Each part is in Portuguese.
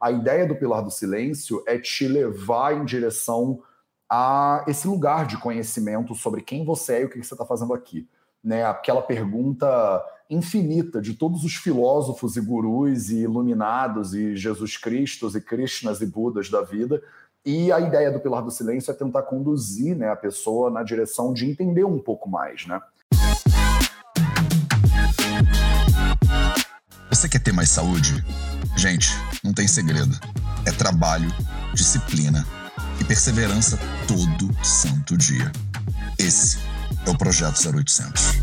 A ideia do Pilar do Silêncio é te levar em direção a esse lugar de conhecimento sobre quem você é e o que você está fazendo aqui. Né? Aquela pergunta infinita de todos os filósofos e gurus e iluminados e Jesus Cristos e Krishnas e Budas da vida. E a ideia do Pilar do Silêncio é tentar conduzir né, a pessoa na direção de entender um pouco mais, né? Você quer ter mais saúde? Gente, não tem segredo. É trabalho, disciplina e perseverança todo santo dia. Esse é o Projeto 0800.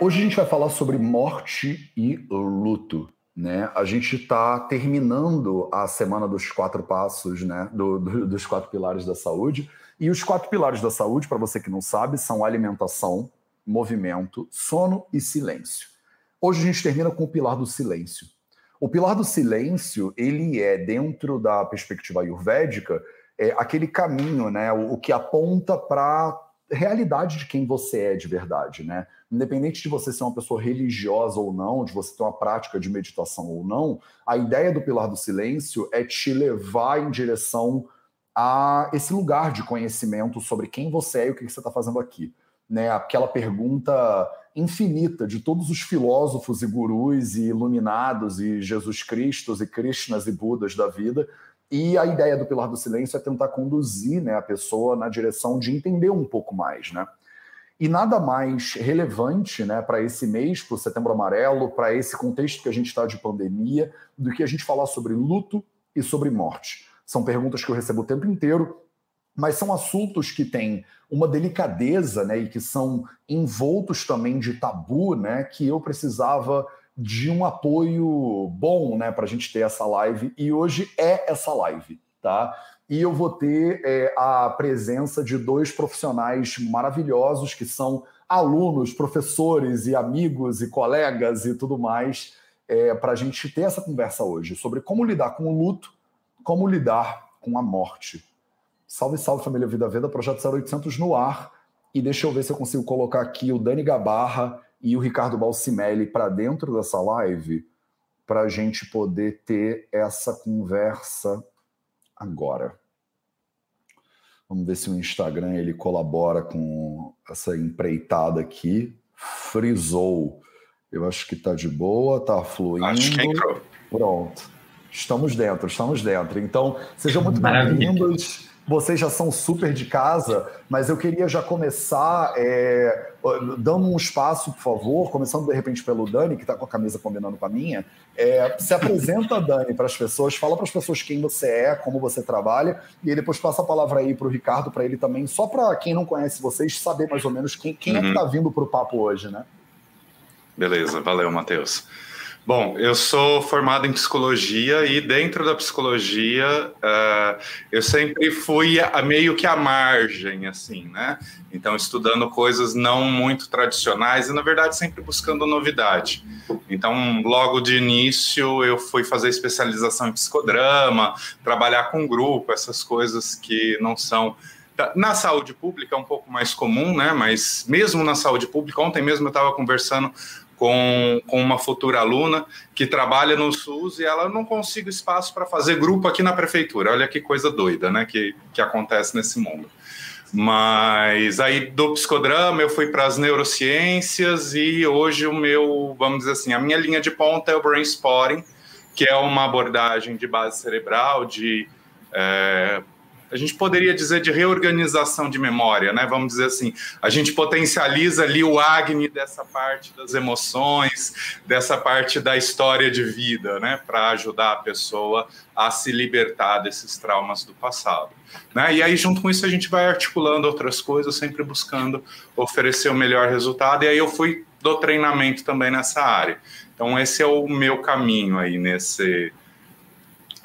Hoje a gente vai falar sobre morte e luto. Né? A gente está terminando a semana dos quatro passos, né? Do, do, dos quatro pilares da saúde. E os quatro pilares da saúde, para você que não sabe, são alimentação, movimento, sono e silêncio. Hoje a gente termina com o pilar do silêncio. O pilar do silêncio, ele é, dentro da perspectiva ayurvédica, é aquele caminho, né, o, o que aponta para a realidade de quem você é de verdade, né? Independente de você ser uma pessoa religiosa ou não, de você ter uma prática de meditação ou não, a ideia do pilar do silêncio é te levar em direção a esse lugar de conhecimento sobre quem você é e o que você está fazendo aqui. Né? Aquela pergunta infinita de todos os filósofos e gurus e iluminados e Jesus Cristos e Krishnas e Budas da vida. E a ideia do Pilar do Silêncio é tentar conduzir né, a pessoa na direção de entender um pouco mais, né? E nada mais relevante né, para esse mês, para o Setembro Amarelo, para esse contexto que a gente está de pandemia, do que a gente falar sobre luto e sobre morte. São perguntas que eu recebo o tempo inteiro mas são assuntos que têm uma delicadeza, né, e que são envoltos também de tabu, né, que eu precisava de um apoio bom, né, para a gente ter essa live e hoje é essa live, tá? E eu vou ter é, a presença de dois profissionais maravilhosos que são alunos, professores e amigos e colegas e tudo mais, é, para a gente ter essa conversa hoje sobre como lidar com o luto, como lidar com a morte. Salve, salve família Vida Veda, projeto 0800 no ar. E deixa eu ver se eu consigo colocar aqui o Dani Gabarra e o Ricardo Balcimelli para dentro dessa live, para a gente poder ter essa conversa agora. Vamos ver se o Instagram ele colabora com essa empreitada aqui. Frisou. Eu acho que está de boa, está fluindo. Acho que entrou. Pronto. Estamos dentro, estamos dentro. Então, sejam muito bem-vindos. Vocês já são super de casa, mas eu queria já começar é, dando um espaço, por favor, começando de repente pelo Dani, que está com a camisa combinando com a minha. É, se apresenta, Dani, para as pessoas, fala para as pessoas quem você é, como você trabalha, e aí depois passa a palavra aí para o Ricardo, para ele também, só para quem não conhece vocês, saber mais ou menos quem, quem uhum. é que está uhum. vindo para o papo hoje, né? Beleza, valeu, Matheus. Bom, eu sou formado em psicologia e dentro da psicologia uh, eu sempre fui a, meio que à margem, assim, né? Então, estudando coisas não muito tradicionais e, na verdade, sempre buscando novidade. Então, logo de início, eu fui fazer especialização em psicodrama, trabalhar com grupo, essas coisas que não são na saúde pública é um pouco mais comum, né? Mas mesmo na saúde pública, ontem mesmo eu estava conversando com, com uma futura aluna que trabalha no SUS e ela não consegue espaço para fazer grupo aqui na prefeitura. Olha que coisa doida, né? Que, que acontece nesse mundo. Mas aí do psicodrama eu fui para as neurociências e hoje o meu, vamos dizer assim, a minha linha de ponta é o brain spotting, que é uma abordagem de base cerebral, de é, a gente poderia dizer de reorganização de memória, né? Vamos dizer assim, a gente potencializa ali o Agni dessa parte das emoções, dessa parte da história de vida, né? Para ajudar a pessoa a se libertar desses traumas do passado. Né? E aí, junto com isso, a gente vai articulando outras coisas, sempre buscando oferecer o melhor resultado. E aí eu fui do treinamento também nessa área. Então, esse é o meu caminho aí nesse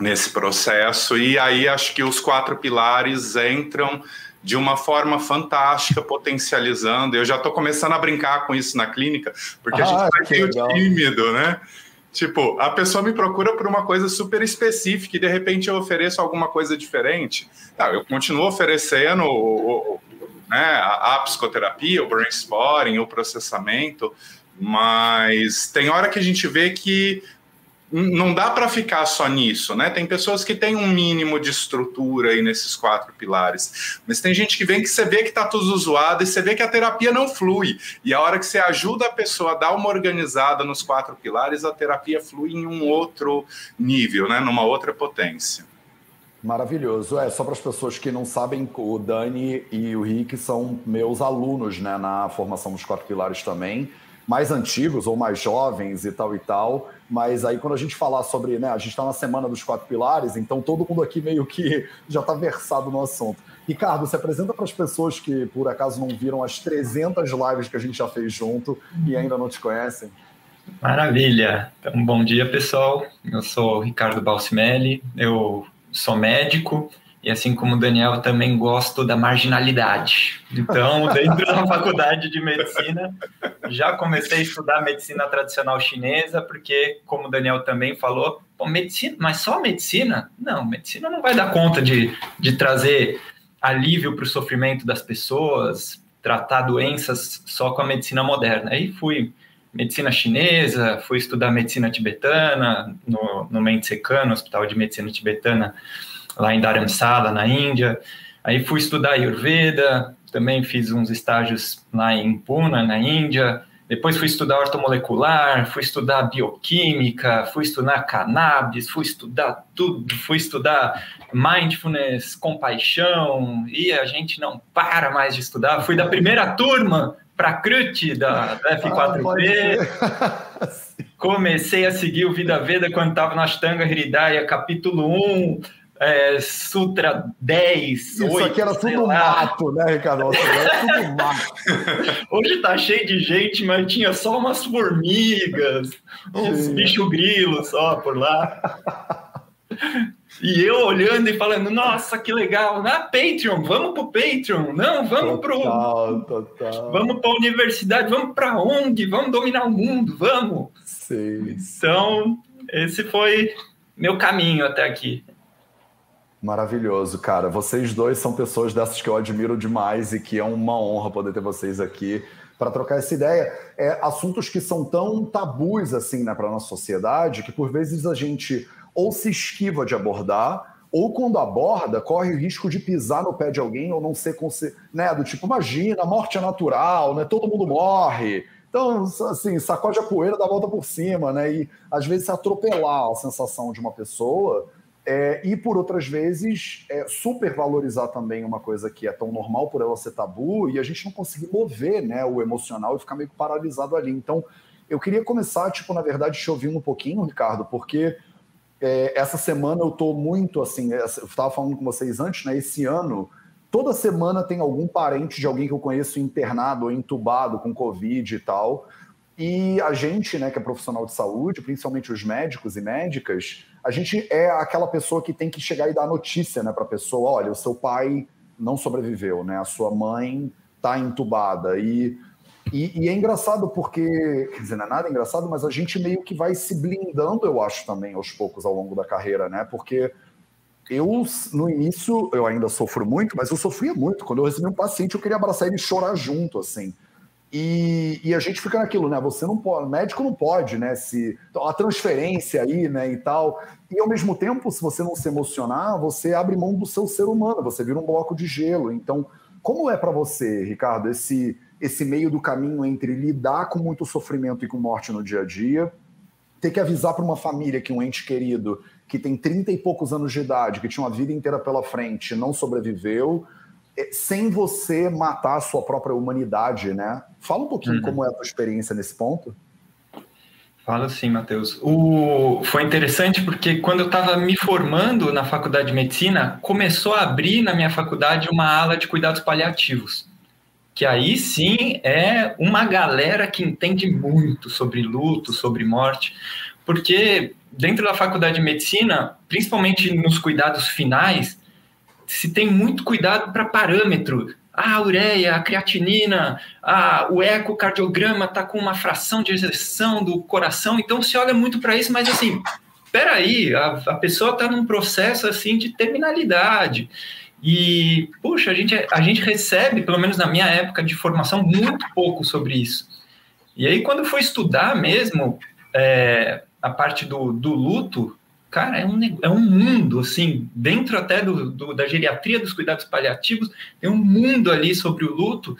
nesse processo. E aí acho que os quatro pilares entram de uma forma fantástica, potencializando. Eu já estou começando a brincar com isso na clínica, porque ah, a gente está ah, meio tímido, né? Tipo, a pessoa me procura por uma coisa super específica e de repente eu ofereço alguma coisa diferente. Tá, eu continuo oferecendo o, o, né, a, a psicoterapia, o brainstorming, o processamento, mas tem hora que a gente vê que não dá para ficar só nisso, né? Tem pessoas que têm um mínimo de estrutura aí nesses quatro pilares, mas tem gente que vem que você vê que está tudo zoado e você vê que a terapia não flui. E a hora que você ajuda a pessoa a dar uma organizada nos quatro pilares, a terapia flui em um outro nível, né? Numa outra potência. Maravilhoso. É, só para as pessoas que não sabem, o Dani e o Rick são meus alunos né, na formação dos quatro pilares também mais antigos ou mais jovens e tal e tal. Mas aí quando a gente falar sobre, né, a gente está na semana dos quatro pilares, então todo mundo aqui meio que já está versado no assunto. Ricardo, se apresenta para as pessoas que por acaso não viram as 300 lives que a gente já fez junto e ainda não te conhecem. Maravilha. Então, bom dia, pessoal. Eu sou Ricardo Balsimelli, eu sou médico, e assim como o Daniel, também gosto da marginalidade. Então, dentro da faculdade de medicina, já comecei a estudar medicina tradicional chinesa, porque, como o Daniel também falou, medicina, mas só medicina? Não, medicina não vai dar conta de, de trazer alívio para o sofrimento das pessoas, tratar doenças só com a medicina moderna. Aí fui medicina chinesa, fui estudar medicina tibetana no, no Mentsekan, Hospital de Medicina Tibetana, lá em Dharamsala, na Índia. Aí fui estudar Ayurveda, também fiz uns estágios lá em Pune, na Índia. Depois fui estudar ortomolecular, fui estudar bioquímica, fui estudar cannabis, fui estudar tudo, fui estudar mindfulness, compaixão, e a gente não para mais de estudar. Fui da primeira turma para a da, da F4P. Ah, Comecei a seguir o Vida Veda quando estava na Ashtanga Hridaya, capítulo 1 é, Sutra 10, Isso 8, aqui era tudo lá. mato, né, Ricardo? Era tudo mato. Hoje tá cheio de gente, mas tinha só umas formigas, uns Sim. bicho grilo só por lá. E eu olhando e falando, nossa, que legal, na Patreon, vamos pro Patreon, não, vamos total, pro. Total. Vamos pra universidade, vamos pra onde? Vamos dominar o mundo, vamos. Sim. Então, esse foi meu caminho até aqui. Maravilhoso, cara. Vocês dois são pessoas dessas que eu admiro demais e que é uma honra poder ter vocês aqui para trocar essa ideia. É, assuntos que são tão tabus assim né, para nossa sociedade que por vezes a gente ou se esquiva de abordar ou quando aborda corre o risco de pisar no pé de alguém ou não ser né, do tipo imagina, a morte é natural, né? Todo mundo morre. Então, assim, sacode a poeira, dá a volta por cima, né? E às vezes se atropelar a sensação de uma pessoa é, e por outras vezes, é, supervalorizar também uma coisa que é tão normal por ela ser tabu e a gente não conseguir mover né, o emocional e ficar meio paralisado ali. Então, eu queria começar, tipo, na verdade, te ouvindo um pouquinho, Ricardo, porque é, essa semana eu tô muito assim, é, eu estava falando com vocês antes, né? Esse ano, toda semana tem algum parente de alguém que eu conheço internado ou entubado com Covid e tal. E a gente, né, que é profissional de saúde, principalmente os médicos e médicas, a gente é aquela pessoa que tem que chegar e dar notícia né, para a pessoa: olha, o seu pai não sobreviveu, né? A sua mãe está entubada. E, e, e, é engraçado porque, quer dizer, não é nada engraçado, mas a gente meio que vai se blindando, eu acho, também, aos poucos, ao longo da carreira, né? Porque eu, no início, eu ainda sofro muito, mas eu sofria muito. Quando eu recebi um paciente, eu queria abraçar ele e chorar junto, assim. E, e, a gente fica naquilo, né? Você não pode, médico não pode, né? Se a transferência aí, né? E tal. E ao mesmo tempo, se você não se emocionar, você abre mão do seu ser humano, você vira um bloco de gelo. Então, como é para você, Ricardo, esse esse meio do caminho entre lidar com muito sofrimento e com morte no dia a dia, ter que avisar para uma família que um ente querido que tem 30 e poucos anos de idade, que tinha uma vida inteira pela frente, não sobreviveu, sem você matar a sua própria humanidade, né? Fala um pouquinho uhum. como é a tua experiência nesse ponto. Fala sim, Matheus. O... Foi interessante porque quando eu estava me formando na faculdade de medicina, começou a abrir na minha faculdade uma ala de cuidados paliativos. Que aí sim é uma galera que entende muito sobre luto, sobre morte, porque dentro da faculdade de medicina, principalmente nos cuidados finais, se tem muito cuidado para parâmetro. A ureia, a creatinina, ah, o ecocardiograma está com uma fração de ejeção do coração, então se olha muito para isso, mas assim, peraí, a, a pessoa está num processo assim de terminalidade. E, puxa, a gente, a gente recebe, pelo menos na minha época de formação, muito pouco sobre isso. E aí, quando foi estudar mesmo, é, a parte do, do luto, cara, é um, é um mundo, assim, dentro até do, do, da geriatria dos cuidados paliativos, tem um mundo ali sobre o luto,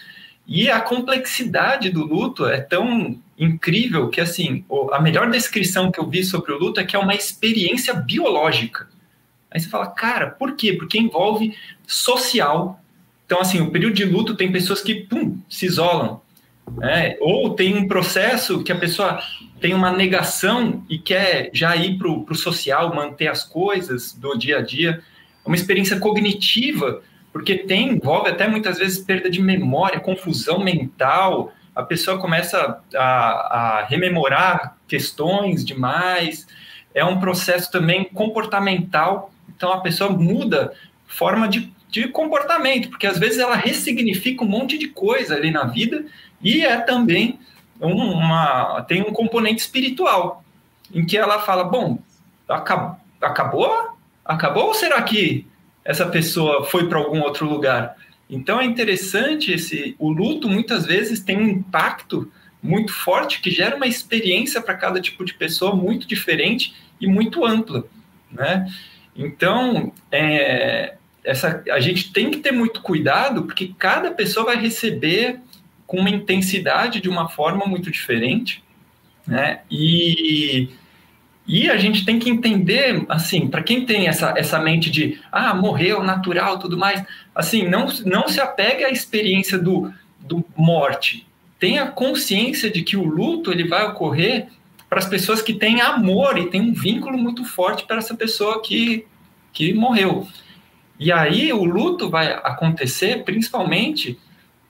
e a complexidade do luto é tão incrível que, assim, a melhor descrição que eu vi sobre o luto é que é uma experiência biológica. Aí você fala, cara, por quê? Porque envolve social. Então, assim, o período de luto tem pessoas que, pum, se isolam. Né? Ou tem um processo que a pessoa tem uma negação e quer já ir para o social, manter as coisas do dia a dia. É uma experiência cognitiva porque tem, envolve até muitas vezes perda de memória, confusão mental, a pessoa começa a, a rememorar questões demais, é um processo também comportamental, então a pessoa muda forma de, de comportamento, porque às vezes ela ressignifica um monte de coisa ali na vida e é também uma tem um componente espiritual em que ela fala bom acabou acabou acabou ou será que essa pessoa foi para algum outro lugar. Então é interessante esse o luto muitas vezes tem um impacto muito forte que gera uma experiência para cada tipo de pessoa muito diferente e muito ampla, né? Então é, essa a gente tem que ter muito cuidado porque cada pessoa vai receber com uma intensidade de uma forma muito diferente, né? E e a gente tem que entender, assim, para quem tem essa, essa mente de, ah, morreu, natural, tudo mais, assim, não, não se apegue à experiência do, do morte. Tenha consciência de que o luto ele vai ocorrer para as pessoas que têm amor e têm um vínculo muito forte para essa pessoa que, que morreu. E aí o luto vai acontecer principalmente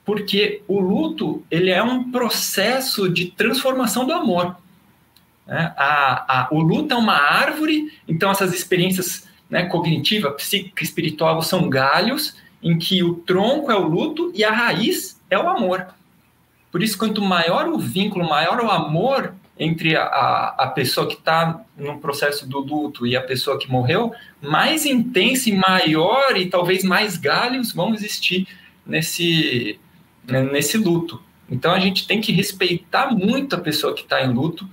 porque o luto ele é um processo de transformação do amor. Né? A, a, o luto é uma árvore, então essas experiências né, cognitiva, psíquica, espiritual são galhos em que o tronco é o luto e a raiz é o amor. Por isso, quanto maior o vínculo, maior o amor entre a, a pessoa que está no processo do luto e a pessoa que morreu, mais intenso e maior e talvez mais galhos vão existir nesse, né, nesse luto. Então a gente tem que respeitar muito a pessoa que está em luto,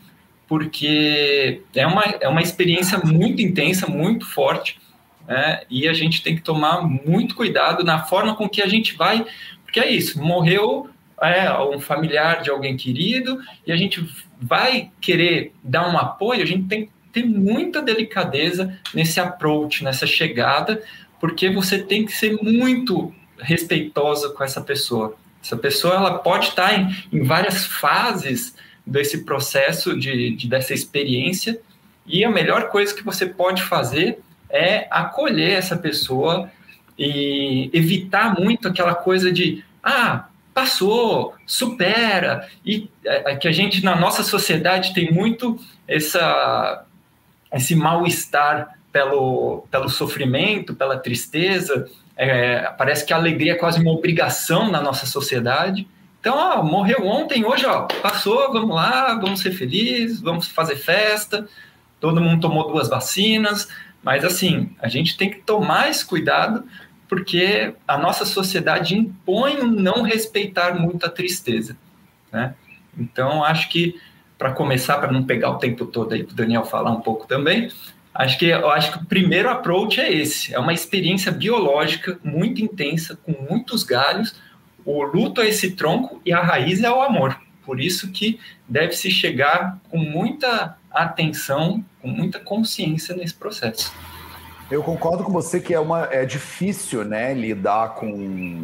porque é uma, é uma experiência muito intensa, muito forte, né? e a gente tem que tomar muito cuidado na forma com que a gente vai, porque é isso, morreu é, um familiar de alguém querido, e a gente vai querer dar um apoio, a gente tem que ter muita delicadeza nesse approach, nessa chegada, porque você tem que ser muito respeitosa com essa pessoa. Essa pessoa ela pode estar em, em várias fases desse processo, de, de, dessa experiência, e a melhor coisa que você pode fazer é acolher essa pessoa e evitar muito aquela coisa de, ah, passou, supera, e é, é que a gente, na nossa sociedade, tem muito essa, esse mal-estar pelo, pelo sofrimento, pela tristeza, é, parece que a alegria é quase uma obrigação na nossa sociedade, então, ó, morreu ontem, hoje, ó, passou, vamos lá, vamos ser felizes, vamos fazer festa. Todo mundo tomou duas vacinas, mas assim, a gente tem que tomar esse cuidado porque a nossa sociedade impõe não respeitar muito a tristeza, né? Então, acho que para começar, para não pegar o tempo todo aí para o Daniel falar um pouco também, acho que eu acho que o primeiro approach é esse, é uma experiência biológica muito intensa, com muitos galhos, o luto é esse tronco e a raiz é o amor. Por isso que deve se chegar com muita atenção, com muita consciência nesse processo. Eu concordo com você que é, uma, é difícil né, lidar com,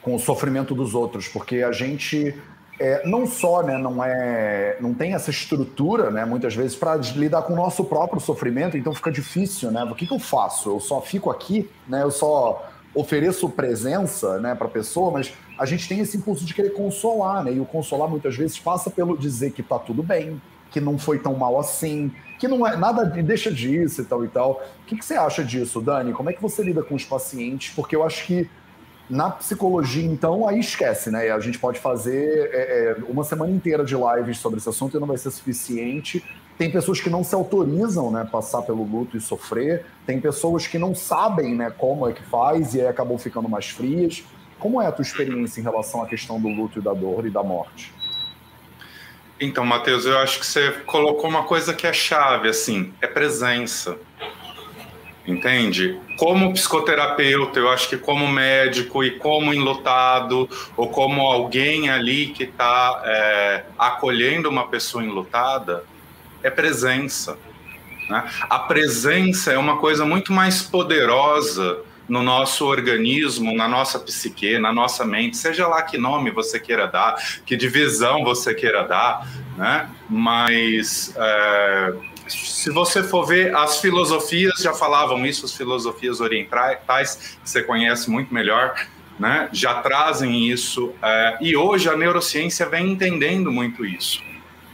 com o sofrimento dos outros, porque a gente é, não só né, não, é, não tem essa estrutura, né, muitas vezes, para lidar com o nosso próprio sofrimento, então fica difícil, né? O que, que eu faço? Eu só fico aqui, né? Eu só ofereço presença né, para a pessoa, mas a gente tem esse impulso de querer consolar, né? E o consolar muitas vezes passa pelo dizer que tá tudo bem, que não foi tão mal assim, que não é nada deixa disso e tal e tal. O que, que você acha disso, Dani? Como é que você lida com os pacientes? Porque eu acho que na psicologia, então, aí esquece, né? A gente pode fazer é, é, uma semana inteira de lives sobre esse assunto e não vai ser suficiente. Tem pessoas que não se autorizam, né, passar pelo luto e sofrer. Tem pessoas que não sabem, né, como é que faz e aí acabam ficando mais frias. Como é a tua experiência em relação à questão do luto e da dor e da morte? Então, Matheus, eu acho que você colocou uma coisa que é chave, assim, é presença. Entende? Como psicoterapeuta, eu acho que como médico e como enlutado, ou como alguém ali que está é, acolhendo uma pessoa enlutada, é presença. Né? A presença é uma coisa muito mais poderosa no nosso organismo, na nossa psique, na nossa mente, seja lá que nome você queira dar, que divisão você queira dar, né? Mas é, se você for ver, as filosofias já falavam isso, as filosofias orientais, que você conhece muito melhor, né? Já trazem isso, é, e hoje a neurociência vem entendendo muito isso.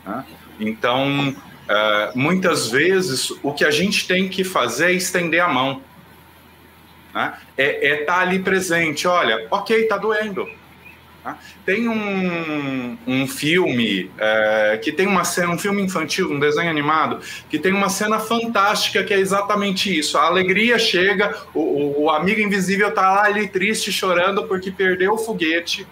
Né? Então, é, muitas vezes, o que a gente tem que fazer é estender a mão né? É estar é tá ali presente. Olha, ok, está doendo. Né? Tem um, um filme é, que tem uma cena, um filme infantil, um desenho animado, que tem uma cena fantástica que é exatamente isso. A alegria chega, o, o, amigo invisível está lá ali triste, chorando porque perdeu o foguete.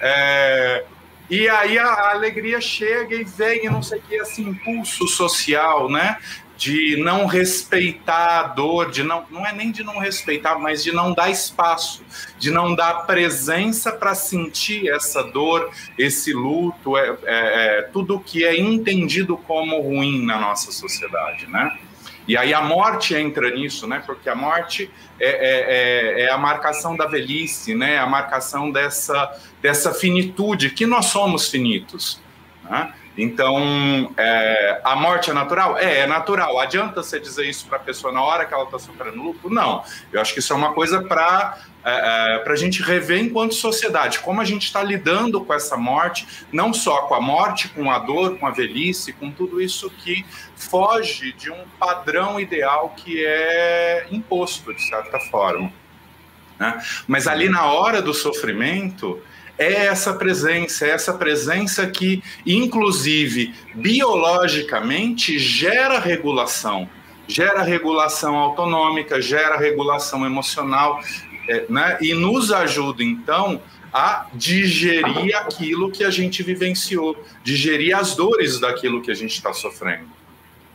É, e aí a, alegria chega e vem, não sei o que, esse impulso social, né? De não respeitar a dor, de não, não é nem de não respeitar, mas de não dar espaço, de não dar presença para sentir essa dor, esse luto, é, é, é, tudo que é entendido como ruim na nossa sociedade, né? E aí a morte entra nisso, né? Porque a morte é, é, é, é a marcação da velhice, né? A marcação dessa, dessa finitude, que nós somos finitos, né? Então, é, a morte é natural? É, é natural. Adianta você dizer isso para a pessoa na hora que ela está sofrendo luto? Não. Eu acho que isso é uma coisa para é, é, a gente rever enquanto sociedade, como a gente está lidando com essa morte, não só com a morte, com a dor, com a velhice, com tudo isso que foge de um padrão ideal que é imposto, de certa forma. Né? Mas ali na hora do sofrimento, é essa presença, é essa presença que, inclusive, biologicamente gera regulação, gera regulação autonômica, gera regulação emocional, é, né? e nos ajuda, então, a digerir aquilo que a gente vivenciou, digerir as dores daquilo que a gente está sofrendo.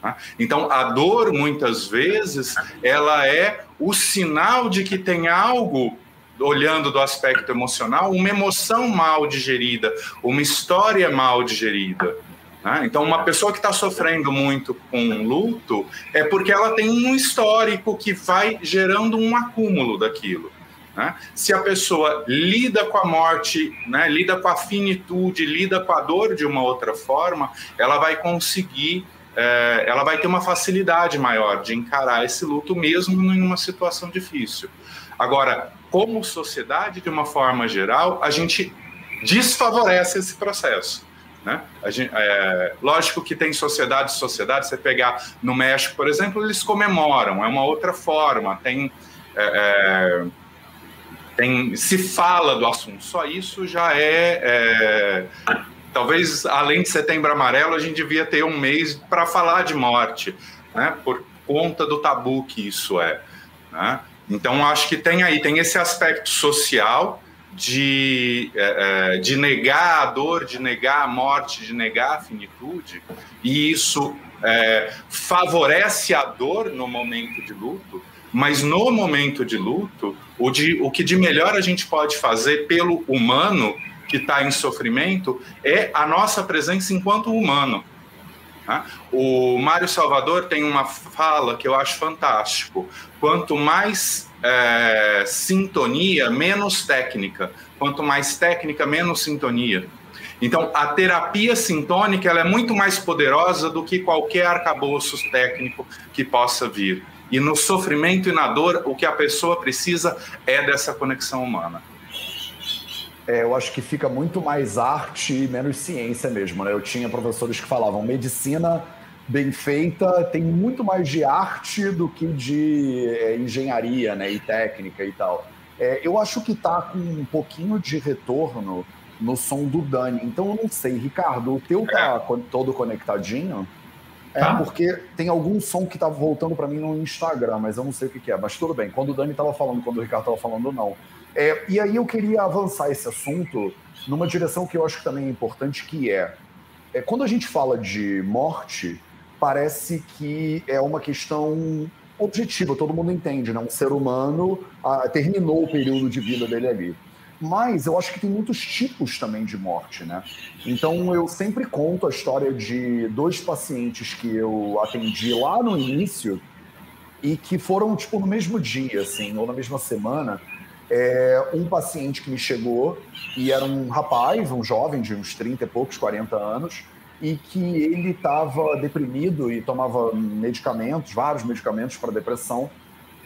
Né? Então, a dor, muitas vezes, ela é o sinal de que tem algo olhando do aspecto emocional, uma emoção mal digerida, uma história mal digerida. Né? Então, uma pessoa que está sofrendo muito com luto é porque ela tem um histórico que vai gerando um acúmulo daquilo. Né? Se a pessoa lida com a morte, né, lida com a finitude, lida com a dor de uma outra forma, ela vai conseguir, é, ela vai ter uma facilidade maior de encarar esse luto mesmo em uma situação difícil. Agora, como sociedade, de uma forma geral, a gente desfavorece esse processo. Né? Gente, é, lógico que tem sociedade sociedade, você pegar no México, por exemplo, eles comemoram, é uma outra forma, tem, é, é tem se fala do assunto, só isso já é, é, talvez além de setembro amarelo, a gente devia ter um mês para falar de morte, né? por conta do tabu que isso é. Né? Então, acho que tem aí, tem esse aspecto social de, é, é, de negar a dor, de negar a morte, de negar a finitude, e isso é, favorece a dor no momento de luto, mas no momento de luto, o, de, o que de melhor a gente pode fazer pelo humano que está em sofrimento é a nossa presença enquanto humano. Né? O Mário Salvador tem uma fala que eu acho fantástico. Quanto mais é, sintonia, menos técnica. Quanto mais técnica, menos sintonia. Então, a terapia sintônica ela é muito mais poderosa do que qualquer arcabouço técnico que possa vir. E no sofrimento e na dor, o que a pessoa precisa é dessa conexão humana. É, eu acho que fica muito mais arte e menos ciência mesmo. Né? Eu tinha professores que falavam medicina bem feita tem muito mais de arte do que de é, engenharia né? e técnica e tal. É, eu acho que tá com um pouquinho de retorno no som do Dani. Então eu não sei, Ricardo, o teu tá todo conectadinho? É, tá. porque tem algum som que tá voltando para mim no Instagram, mas eu não sei o que, que, é. Mas tudo bem, quando o Dani tava falando, quando o Ricardo tava falando, não. É, e aí eu queria avançar esse assunto numa direção que eu acho que também é importante, que é é, quando a gente fala de morte, parece que é uma questão objetiva, todo mundo entende, né? Um ser humano ah, terminou o período de vida dele ali. Mas eu acho que tem muitos tipos também de morte, né? Então eu sempre conto a história de dois pacientes que eu atendi lá no início e que foram, tipo, no mesmo dia, assim, ou na mesma semana. É, um paciente que me chegou e era um rapaz, um jovem de uns 30 e poucos, 40 anos, e que ele estava deprimido e tomava medicamentos, vários medicamentos para depressão,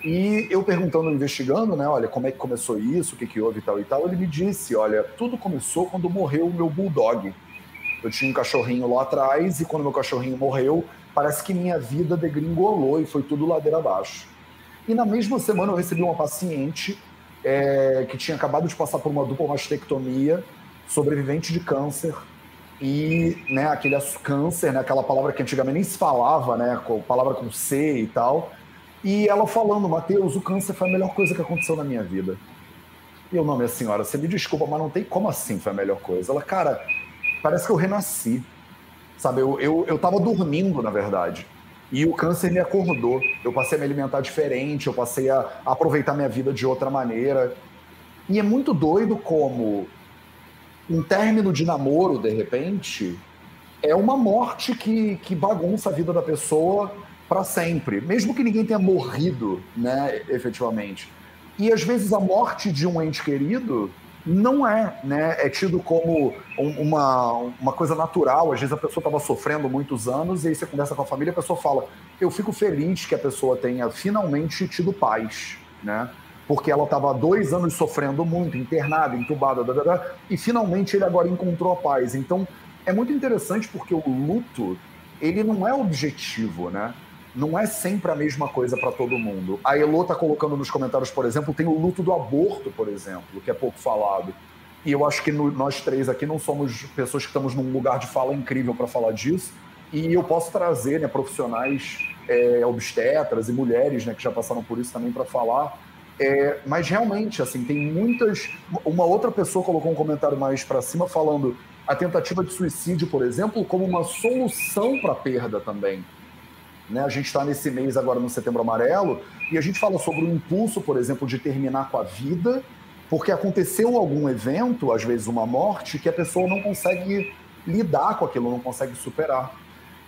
e eu perguntando, investigando, né, olha, como é que começou isso, o que, que houve e tal e tal, ele me disse, olha, tudo começou quando morreu o meu bulldog. Eu tinha um cachorrinho lá atrás e quando meu cachorrinho morreu, parece que minha vida degringolou e foi tudo ladeira abaixo. E na mesma semana eu recebi uma paciente é, que tinha acabado de passar por uma dupla mastectomia, sobrevivente de câncer, e né, aquele câncer, né, aquela palavra que antigamente nem se falava, né, com, palavra com C e tal, e ela falando, Mateus, o câncer foi a melhor coisa que aconteceu na minha vida. E eu, não, minha senhora, você me desculpa, mas não tem como assim foi a melhor coisa. Ela, cara, parece que eu renasci. Sabe, eu, eu, eu tava dormindo, na verdade. E o câncer me acordou. Eu passei a me alimentar diferente, eu passei a, aproveitar minha vida de outra maneira. E é muito doido como um término de namoro, de repente, é uma morte que, que bagunça a vida da pessoa para sempre, mesmo que ninguém tenha morrido, né, efetivamente. E às vezes a morte de um ente querido não é, né? É tido como uma, uma coisa natural. Às vezes a pessoa estava sofrendo muitos anos e aí você conversa com a família, a pessoa fala: "Eu fico feliz que a pessoa tenha finalmente tido paz", né? Porque ela estava dois anos sofrendo muito, internada, entubada, e finalmente ele agora encontrou a paz. Então é muito interessante porque o luto ele não é objetivo, né? Não é sempre a mesma coisa para todo mundo. A Elo está colocando nos comentários, por exemplo, tem o luto do aborto, por exemplo, que é pouco falado. E eu acho que no, nós três aqui não somos pessoas que estamos num lugar de fala incrível para falar disso. E eu posso trazer né, profissionais é, obstetras e mulheres né, que já passaram por isso também para falar. É, mas realmente, assim, tem muitas. Uma outra pessoa colocou um comentário mais para cima falando a tentativa de suicídio, por exemplo, como uma solução para a perda também. Né? A gente está nesse mês agora no Setembro Amarelo e a gente fala sobre o impulso, por exemplo, de terminar com a vida, porque aconteceu algum evento, às vezes uma morte, que a pessoa não consegue lidar com aquilo, não consegue superar.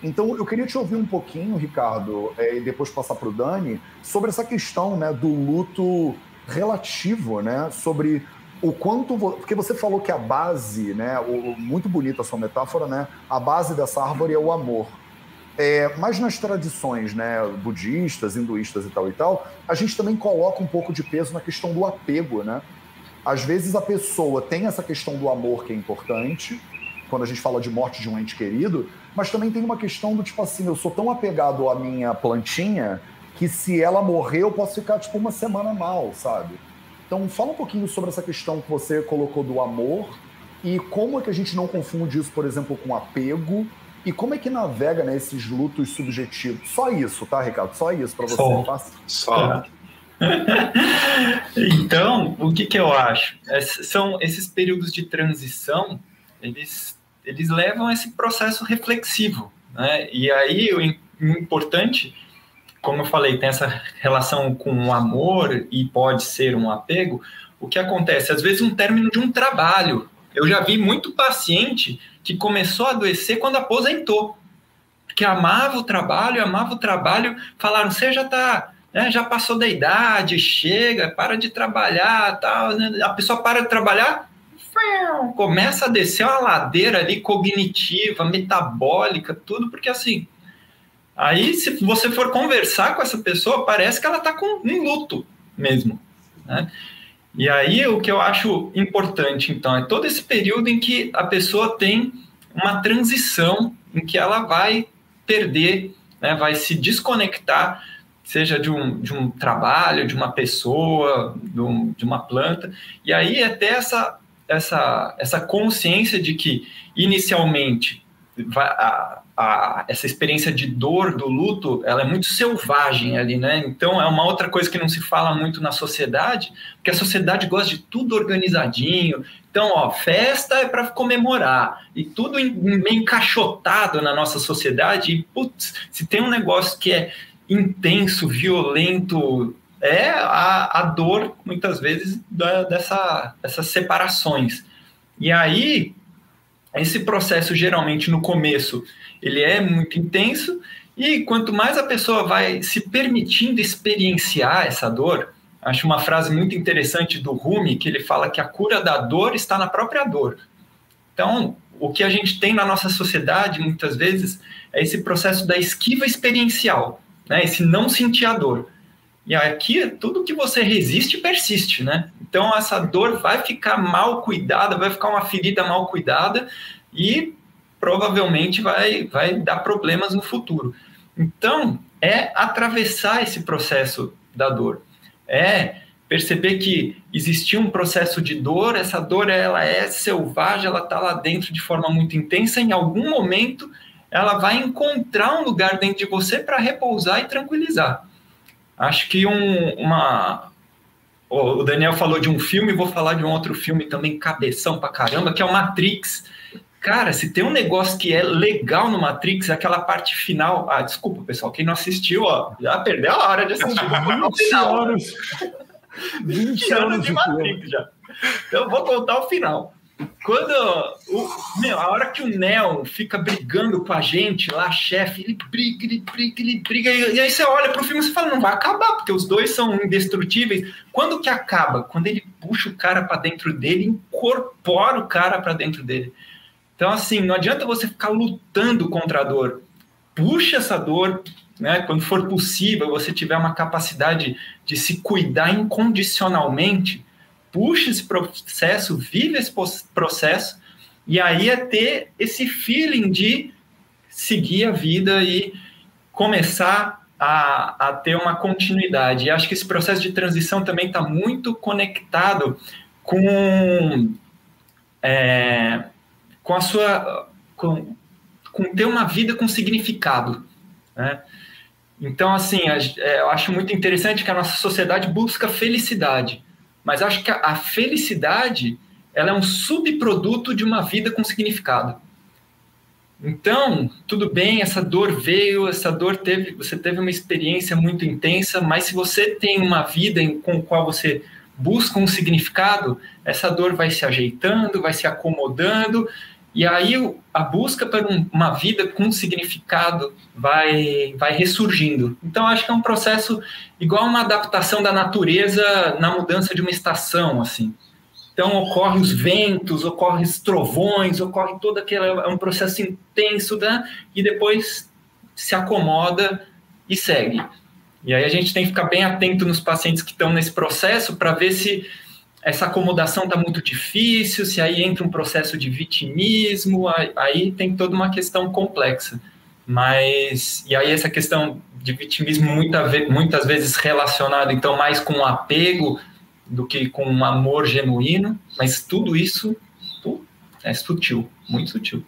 Então, eu queria te ouvir um pouquinho, Ricardo, é, e depois passar para o Dani, sobre essa questão né, do luto relativo, né, sobre o quanto. Porque você falou que a base, né, o, muito bonita a sua metáfora, né, a base dessa árvore é o amor. É, mas nas tradições né, budistas, hinduístas e tal e tal, a gente também coloca um pouco de peso na questão do apego, né? Às vezes a pessoa tem essa questão do amor que é importante, quando a gente fala de morte de um ente querido, mas também tem uma questão do tipo assim, eu sou tão apegado à minha plantinha que se ela morrer eu posso ficar tipo uma semana mal, sabe? Então fala um pouquinho sobre essa questão que você colocou do amor e como é que a gente não confunde isso, por exemplo, com apego e como é que navega nesses né, lutos subjetivos? Só isso, tá, Ricardo? Só isso para você. Só. Só. então, o que, que eu acho? são esses períodos de transição, eles, eles levam a esse processo reflexivo. Né? E aí, o importante, como eu falei, tem essa relação com o amor e pode ser um apego. O que acontece? Às vezes, um término de um trabalho. Eu já vi muito paciente que começou a adoecer quando aposentou. Que amava o trabalho, amava o trabalho, falaram, você já está né, já passou da idade, chega, para de trabalhar, tal, né? a pessoa para de trabalhar, começa a descer uma ladeira ali cognitiva, metabólica, tudo, porque assim, aí se você for conversar com essa pessoa, parece que ela está com um luto mesmo, né? E aí o que eu acho importante, então, é todo esse período em que a pessoa tem uma transição em que ela vai perder, né, vai se desconectar, seja de um, de um trabalho, de uma pessoa, de, um, de uma planta, e aí até essa, essa, essa consciência de que, inicialmente, a, a, essa experiência de dor do luto, ela é muito selvagem ali, né? Então é uma outra coisa que não se fala muito na sociedade, porque a sociedade gosta de tudo organizadinho. Então, ó, festa é para comemorar e tudo meio encaixotado na nossa sociedade. E putz, se tem um negócio que é intenso, violento, é a, a dor muitas vezes da, dessa, dessas separações. E aí esse processo geralmente no começo ele é muito intenso e quanto mais a pessoa vai se permitindo experienciar essa dor, acho uma frase muito interessante do Rumi que ele fala que a cura da dor está na própria dor. Então, o que a gente tem na nossa sociedade muitas vezes é esse processo da esquiva experiencial, né? Esse não sentir a dor. E aqui tudo que você resiste persiste, né? Então essa dor vai ficar mal cuidada, vai ficar uma ferida mal cuidada e provavelmente vai, vai dar problemas no futuro. Então, é atravessar esse processo da dor. É perceber que existia um processo de dor, essa dor ela é selvagem, ela está lá dentro de forma muito intensa, em algum momento ela vai encontrar um lugar dentro de você para repousar e tranquilizar. Acho que um, uma. O Daniel falou de um filme, vou falar de um outro filme também, cabeção pra caramba, que é o Matrix. Cara, se tem um negócio que é legal no Matrix, é aquela parte final. Ah, desculpa, pessoal, quem não assistiu, ó, já perdeu a hora de assistir. 20 final, anos. 20, 20 anos de Matrix já. Então, eu vou contar o final. Quando o, meu, a hora que o Neo fica brigando com a gente lá, chefe, ele briga, ele briga, ele briga, e aí você olha pro filme e fala, não vai acabar, porque os dois são indestrutíveis. Quando que acaba? Quando ele puxa o cara para dentro dele, incorpora o cara para dentro dele. Então, assim, não adianta você ficar lutando contra a dor. Puxa essa dor, né? Quando for possível, você tiver uma capacidade de se cuidar incondicionalmente, puxa esse processo, vive esse processo, e aí é ter esse feeling de seguir a vida e começar a, a ter uma continuidade. E acho que esse processo de transição também está muito conectado com. É, com a sua com, com ter uma vida com significado, né? Então, assim, é, eu acho muito interessante que a nossa sociedade busca felicidade, mas acho que a, felicidade ela é um subproduto de uma vida com significado. Então, tudo bem, essa dor veio, essa dor teve, você teve uma experiência muito intensa, mas se você tem uma vida em, com a qual você busca um significado, essa dor vai se ajeitando, vai se acomodando e aí a busca por uma vida com significado vai, vai ressurgindo. Então acho que é um processo igual uma adaptação da natureza na mudança de uma estação, assim. Então ocorre os ventos, ocorre os trovões, ocorre todo aquele é um processo intenso, né? E depois se acomoda e segue. E aí a gente tem que ficar bem atento nos pacientes que estão nesse processo para ver se essa acomodação está muito difícil, se aí entra um processo de vitimismo, aí tem toda uma questão complexa. Mas, e aí essa questão de vitimismo muita, muitas vezes relacionada, então, mais com apego do que com um amor genuíno, mas tudo isso é sutil, muito sutil.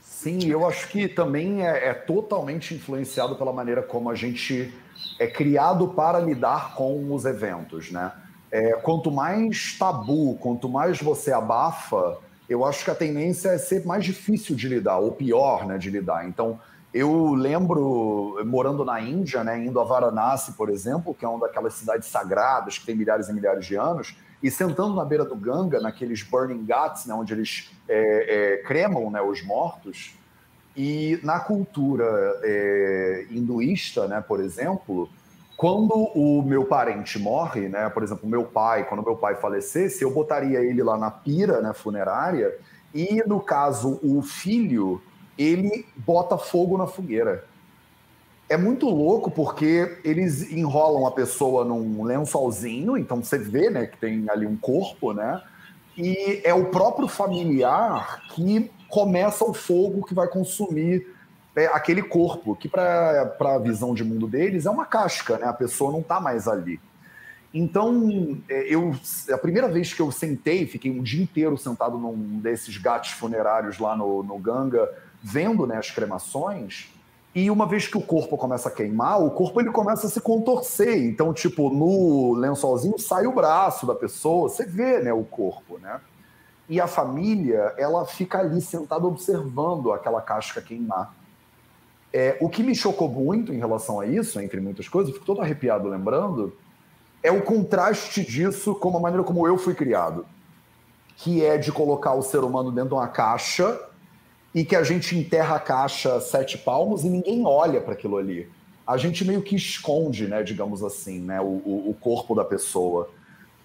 Sim, eu acho que também é, é totalmente influenciado pela maneira como a gente é criado para lidar com os eventos, né? É, quanto mais tabu, quanto mais você abafa, eu acho que a tendência é ser mais difícil de lidar, ou pior né, de lidar. Então, eu lembro, morando na Índia, né, indo a Varanasi, por exemplo, que é uma daquelas cidades sagradas que tem milhares e milhares de anos, e sentando na beira do Ganga, naqueles burning ghats, né, onde eles é, é, cremam né, os mortos, e na cultura é, hinduísta, né, por exemplo, quando o meu parente morre, né, por exemplo, meu pai, quando meu pai falecesse, eu botaria ele lá na pira, né, funerária, e no caso o filho, ele bota fogo na fogueira. É muito louco porque eles enrolam a pessoa num lençolzinho, então você vê, né, que tem ali um corpo, né? E é o próprio familiar que começa o fogo que vai consumir aquele corpo, que para a visão de mundo deles é uma casca, né? A pessoa não está mais ali. Então, é, eu, a primeira vez que eu sentei, fiquei um dia inteiro sentado num desses gatos funerários lá no, no Ganga, vendo né, as cremações, e uma vez que o corpo começa a queimar, o corpo ele começa a se contorcer. Então, tipo, no lençolzinho sai o braço da pessoa, você vê né, o corpo, né? E a família, ela fica ali sentada observando aquela casca queimar. É, o que me chocou muito em relação a isso, entre muitas coisas, fico todo arrepiado lembrando, é o contraste disso com a maneira como eu fui criado, que é de colocar o ser humano dentro de uma caixa e que a gente enterra a caixa sete palmos e ninguém olha para aquilo ali. A gente meio que esconde, né, digamos assim, né, o, o corpo da pessoa.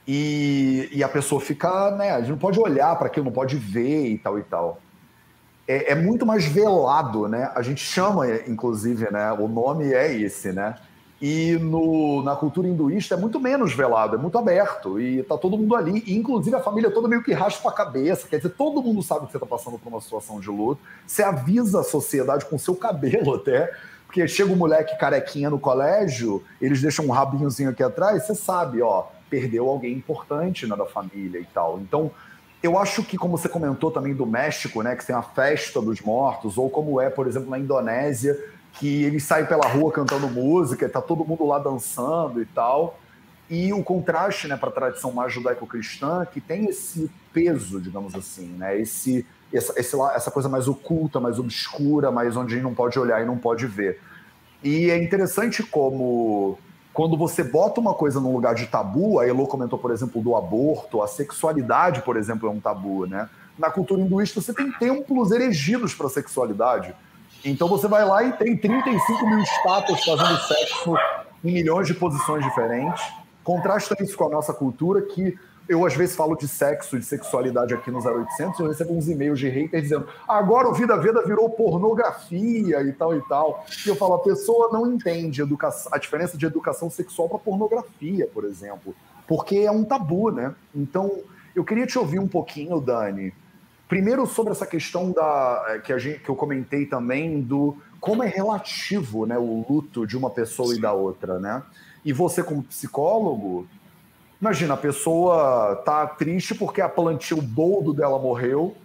E, e, a pessoa fica, né, a gente não pode olhar para aquilo, não pode ver e tal e tal. É, é, muito mais velado, né? A gente chama, inclusive, né? O nome é esse, né? E no, na cultura hinduísta é muito menos velado, é muito aberto. E tá todo mundo ali. E, inclusive, a família toda meio que raspa a cabeça. Quer dizer, todo mundo sabe que você tá passando por uma situação de luto. Você avisa a sociedade com seu cabelo até. Porque chega um moleque carequinha no colégio, eles deixam um rabinhozinho aqui atrás, você sabe, ó, perdeu alguém importante né, da família e tal. Então, eu acho que, como você comentou também do México, né, que tem a festa dos mortos, ou como é, por exemplo, na Indonésia, que eles saem pela rua cantando música, tá todo mundo lá dançando e tal. E o contraste né, para a tradição mais judaico-cristã, que tem esse peso, digamos assim, né, esse, essa, esse, essa coisa mais oculta, mais obscura, mais onde a gente não pode olhar e não pode ver. E é interessante como, quando você bota uma coisa num lugar de tabu, a Elo comentou, por exemplo, do aborto, a sexualidade, por exemplo, é um tabu, né? Na cultura hinduísta, você tem templos erigidos para sexualidade então você vai lá e tem 35 mil estátuas fazendo sexo em milhões de posições diferentes. Contrasta isso com a nossa cultura, que eu às vezes falo de sexo, de sexualidade aqui no 0800, eu recebo uns e-mails de haters dizendo agora o Vida Veda virou pornografia e tal e tal. E eu falo, a pessoa não entende a diferença de educação sexual para pornografia, por exemplo, porque é um tabu, né? Então, eu queria te ouvir um pouquinho, Dani, Primeiro, sobre essa questão da eh, que, a gente, que eu comentei também do como é relativo né, o luto de uma pessoa Sim. e da outra, né? E você, como psicólogo, imagina, a pessoa tá triste porque a plantinha, o boldo dela morreu,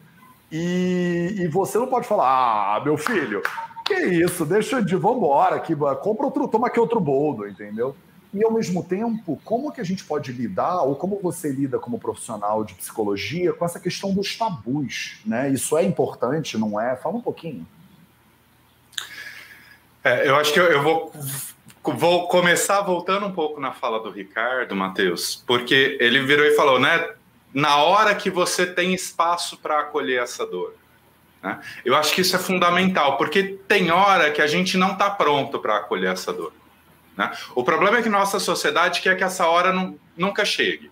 e, e você não pode falar, ah, meu filho, que isso, deixa de, vambora aqui, compra outro, toma aqui outro boldo, entendeu? E, ao mesmo tempo, como que a gente pode lidar, ou como você lida como profissional de psicologia, com essa questão dos tabus? Né? Isso é importante, não é? Fala um pouquinho. É, eu acho que eu, eu vou, vou começar voltando um pouco na fala do Ricardo, Matheus, porque ele virou e falou, né? Na hora que você tem espaço para acolher essa dor. Né? Eu acho que isso é fundamental, porque tem hora que a gente não está pronto para acolher essa dor. Né? O problema é que nossa sociedade quer que essa hora não, nunca chegue.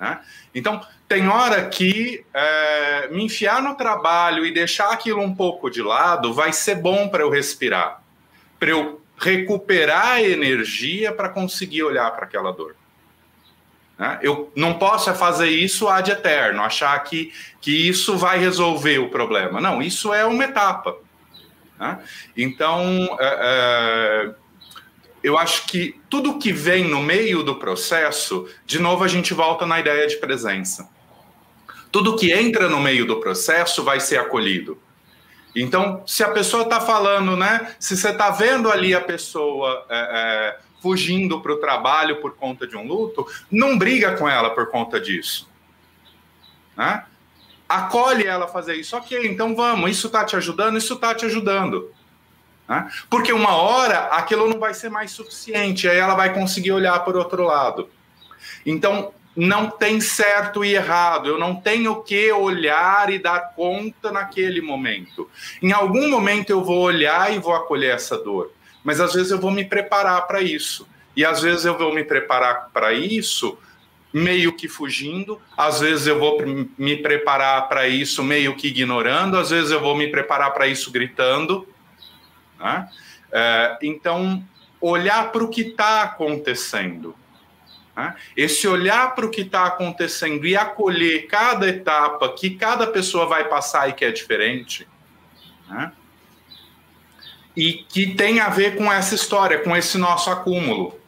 Né? Então, tem hora que é, me enfiar no trabalho e deixar aquilo um pouco de lado vai ser bom para eu respirar, para eu recuperar energia para conseguir olhar para aquela dor. Né? Eu não posso fazer isso ad eterno, achar que, que isso vai resolver o problema. Não, isso é uma etapa. Né? Então, é, é, eu acho que tudo que vem no meio do processo, de novo a gente volta na ideia de presença. Tudo que entra no meio do processo vai ser acolhido. Então, se a pessoa está falando, né? Se você está vendo ali a pessoa é, é, fugindo para o trabalho por conta de um luto, não briga com ela por conta disso. Né? Acolhe ela fazer isso. Ok, então vamos, isso está te ajudando, isso está te ajudando. Né? Porque uma hora aquilo não vai ser mais suficiente, aí ela vai conseguir olhar por outro lado. Então, não tem certo e errado, eu não tenho que olhar e dar conta naquele momento. Em algum momento eu vou olhar e vou acolher essa dor, mas às vezes eu vou me preparar para isso. E às vezes eu vou me preparar para isso meio que fugindo, às vezes eu vou me preparar para isso meio que ignorando, às vezes eu vou me preparar para isso gritando. Né? É, então, olhar para o que está acontecendo. Né? Esse olhar para o que está acontecendo e acolher cada etapa que cada pessoa vai passar e que é diferente. Né? E que tem a ver com essa história, com esse nosso acúmulo.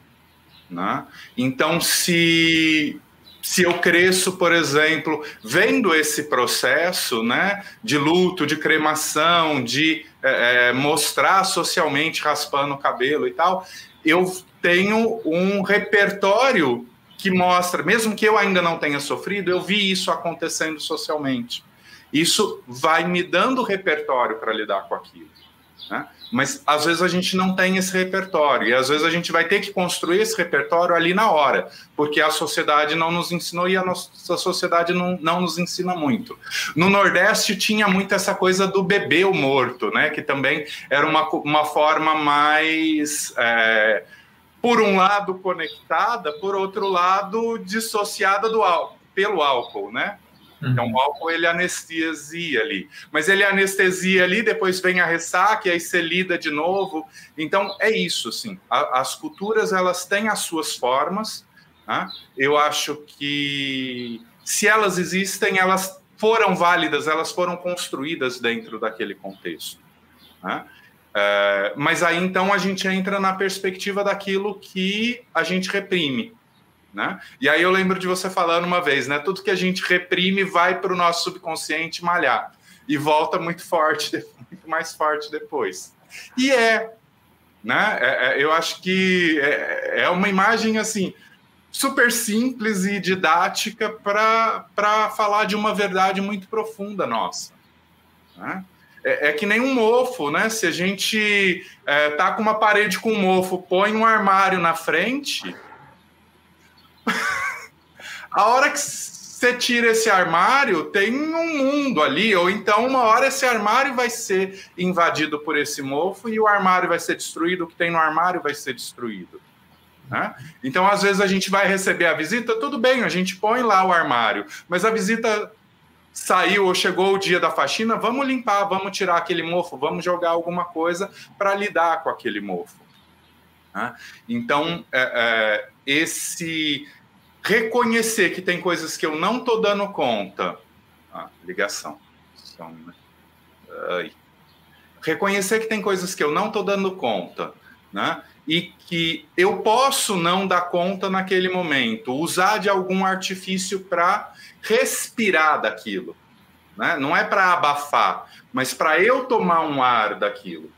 Né? Então, se se eu cresço, por exemplo, vendo esse processo né, de luto, de cremação, de é, mostrar socialmente raspando o cabelo e tal, eu tenho um repertório que mostra, mesmo que eu ainda não tenha sofrido, eu vi isso acontecendo socialmente. Isso vai me dando repertório para lidar com aquilo. Né? Mas às vezes a gente não tem esse repertório, e às vezes a gente vai ter que construir esse repertório ali na hora, porque a sociedade não nos ensinou e a nossa sociedade não, não nos ensina muito. No Nordeste tinha muito essa coisa do bebê o morto, né? que também era uma, uma forma mais. É, por um lado conectada, por outro lado dissociada do pelo álcool, né? Então, o álcool ele anestesia ali. Mas ele anestesia ali, depois vem a ressaca, e aí você lida de novo. Então, é isso. A, as culturas, elas têm as suas formas. Né? Eu acho que, se elas existem, elas foram válidas, elas foram construídas dentro daquele contexto. Né? É, mas aí, então, a gente entra na perspectiva daquilo que a gente reprime. Né? E aí eu lembro de você falando uma vez, né? Tudo que a gente reprime vai para o nosso subconsciente malhar e volta muito forte, muito mais forte depois. E é, né? É, é, eu acho que é, é, uma imagem assim super simples e didática para falar de uma verdade muito profunda nossa. Né? É, é, que nem um mofo, né? Se a gente é, tá com uma parede com um mofo, põe um armário na frente, a hora que você tira esse armário, tem um mundo ali, ou então uma hora esse armário vai ser invadido por esse mofo e o armário vai ser destruído, o que tem no armário vai ser destruído. Né? Então, às vezes, a gente vai receber a visita, tudo bem, a gente põe lá o armário, mas a visita saiu ou chegou o dia da faxina, vamos limpar, vamos tirar aquele mofo, vamos jogar alguma coisa para lidar com aquele mofo. Né? Então, é, é, esse reconhecer que tem coisas que eu não estou dando conta. Ah, ligação. Som, né? Ai. Reconhecer que tem coisas que eu não estou dando conta, né? E que eu posso não dar conta naquele momento, usar de algum artifício para respirar daquilo. Né? Não é para abafar, mas para eu tomar um ar daquilo.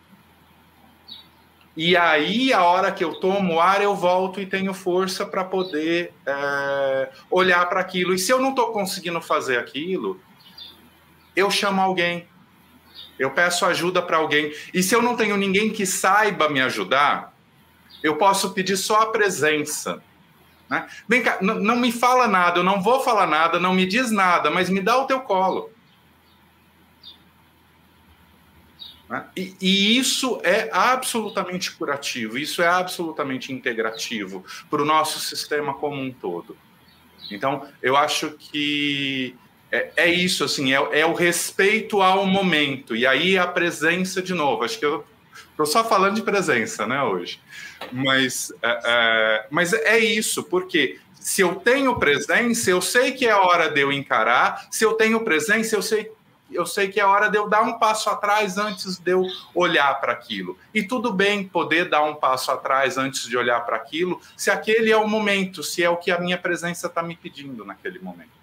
E aí, a hora que eu tomo ar, eu volto e tenho força para poder é, olhar para aquilo. E se eu não estou conseguindo fazer aquilo, eu chamo alguém. Eu peço ajuda para alguém. E se eu não tenho ninguém que saiba me ajudar, eu posso pedir só a presença. Né? Vem cá, não me fala nada, eu não vou falar nada, não me diz nada, mas me dá o teu colo. Né? E, e, isso é absolutamente curativo, isso é absolutamente integrativo para o nosso sistema como um todo. Então, eu acho que é, é isso, assim, é, é, o respeito ao momento, e aí a presença de novo. Acho que eu estou só falando de presença, né, hoje. Mas é, é, mas é isso, porque se eu tenho presença, eu sei que é hora de eu encarar, se eu tenho presença, eu sei eu sei que é hora de eu dar um passo atrás antes de eu olhar para aquilo. E tudo bem poder dar um passo atrás antes de olhar para aquilo, se aquele é o momento, se é o que a minha presença está me pedindo naquele momento.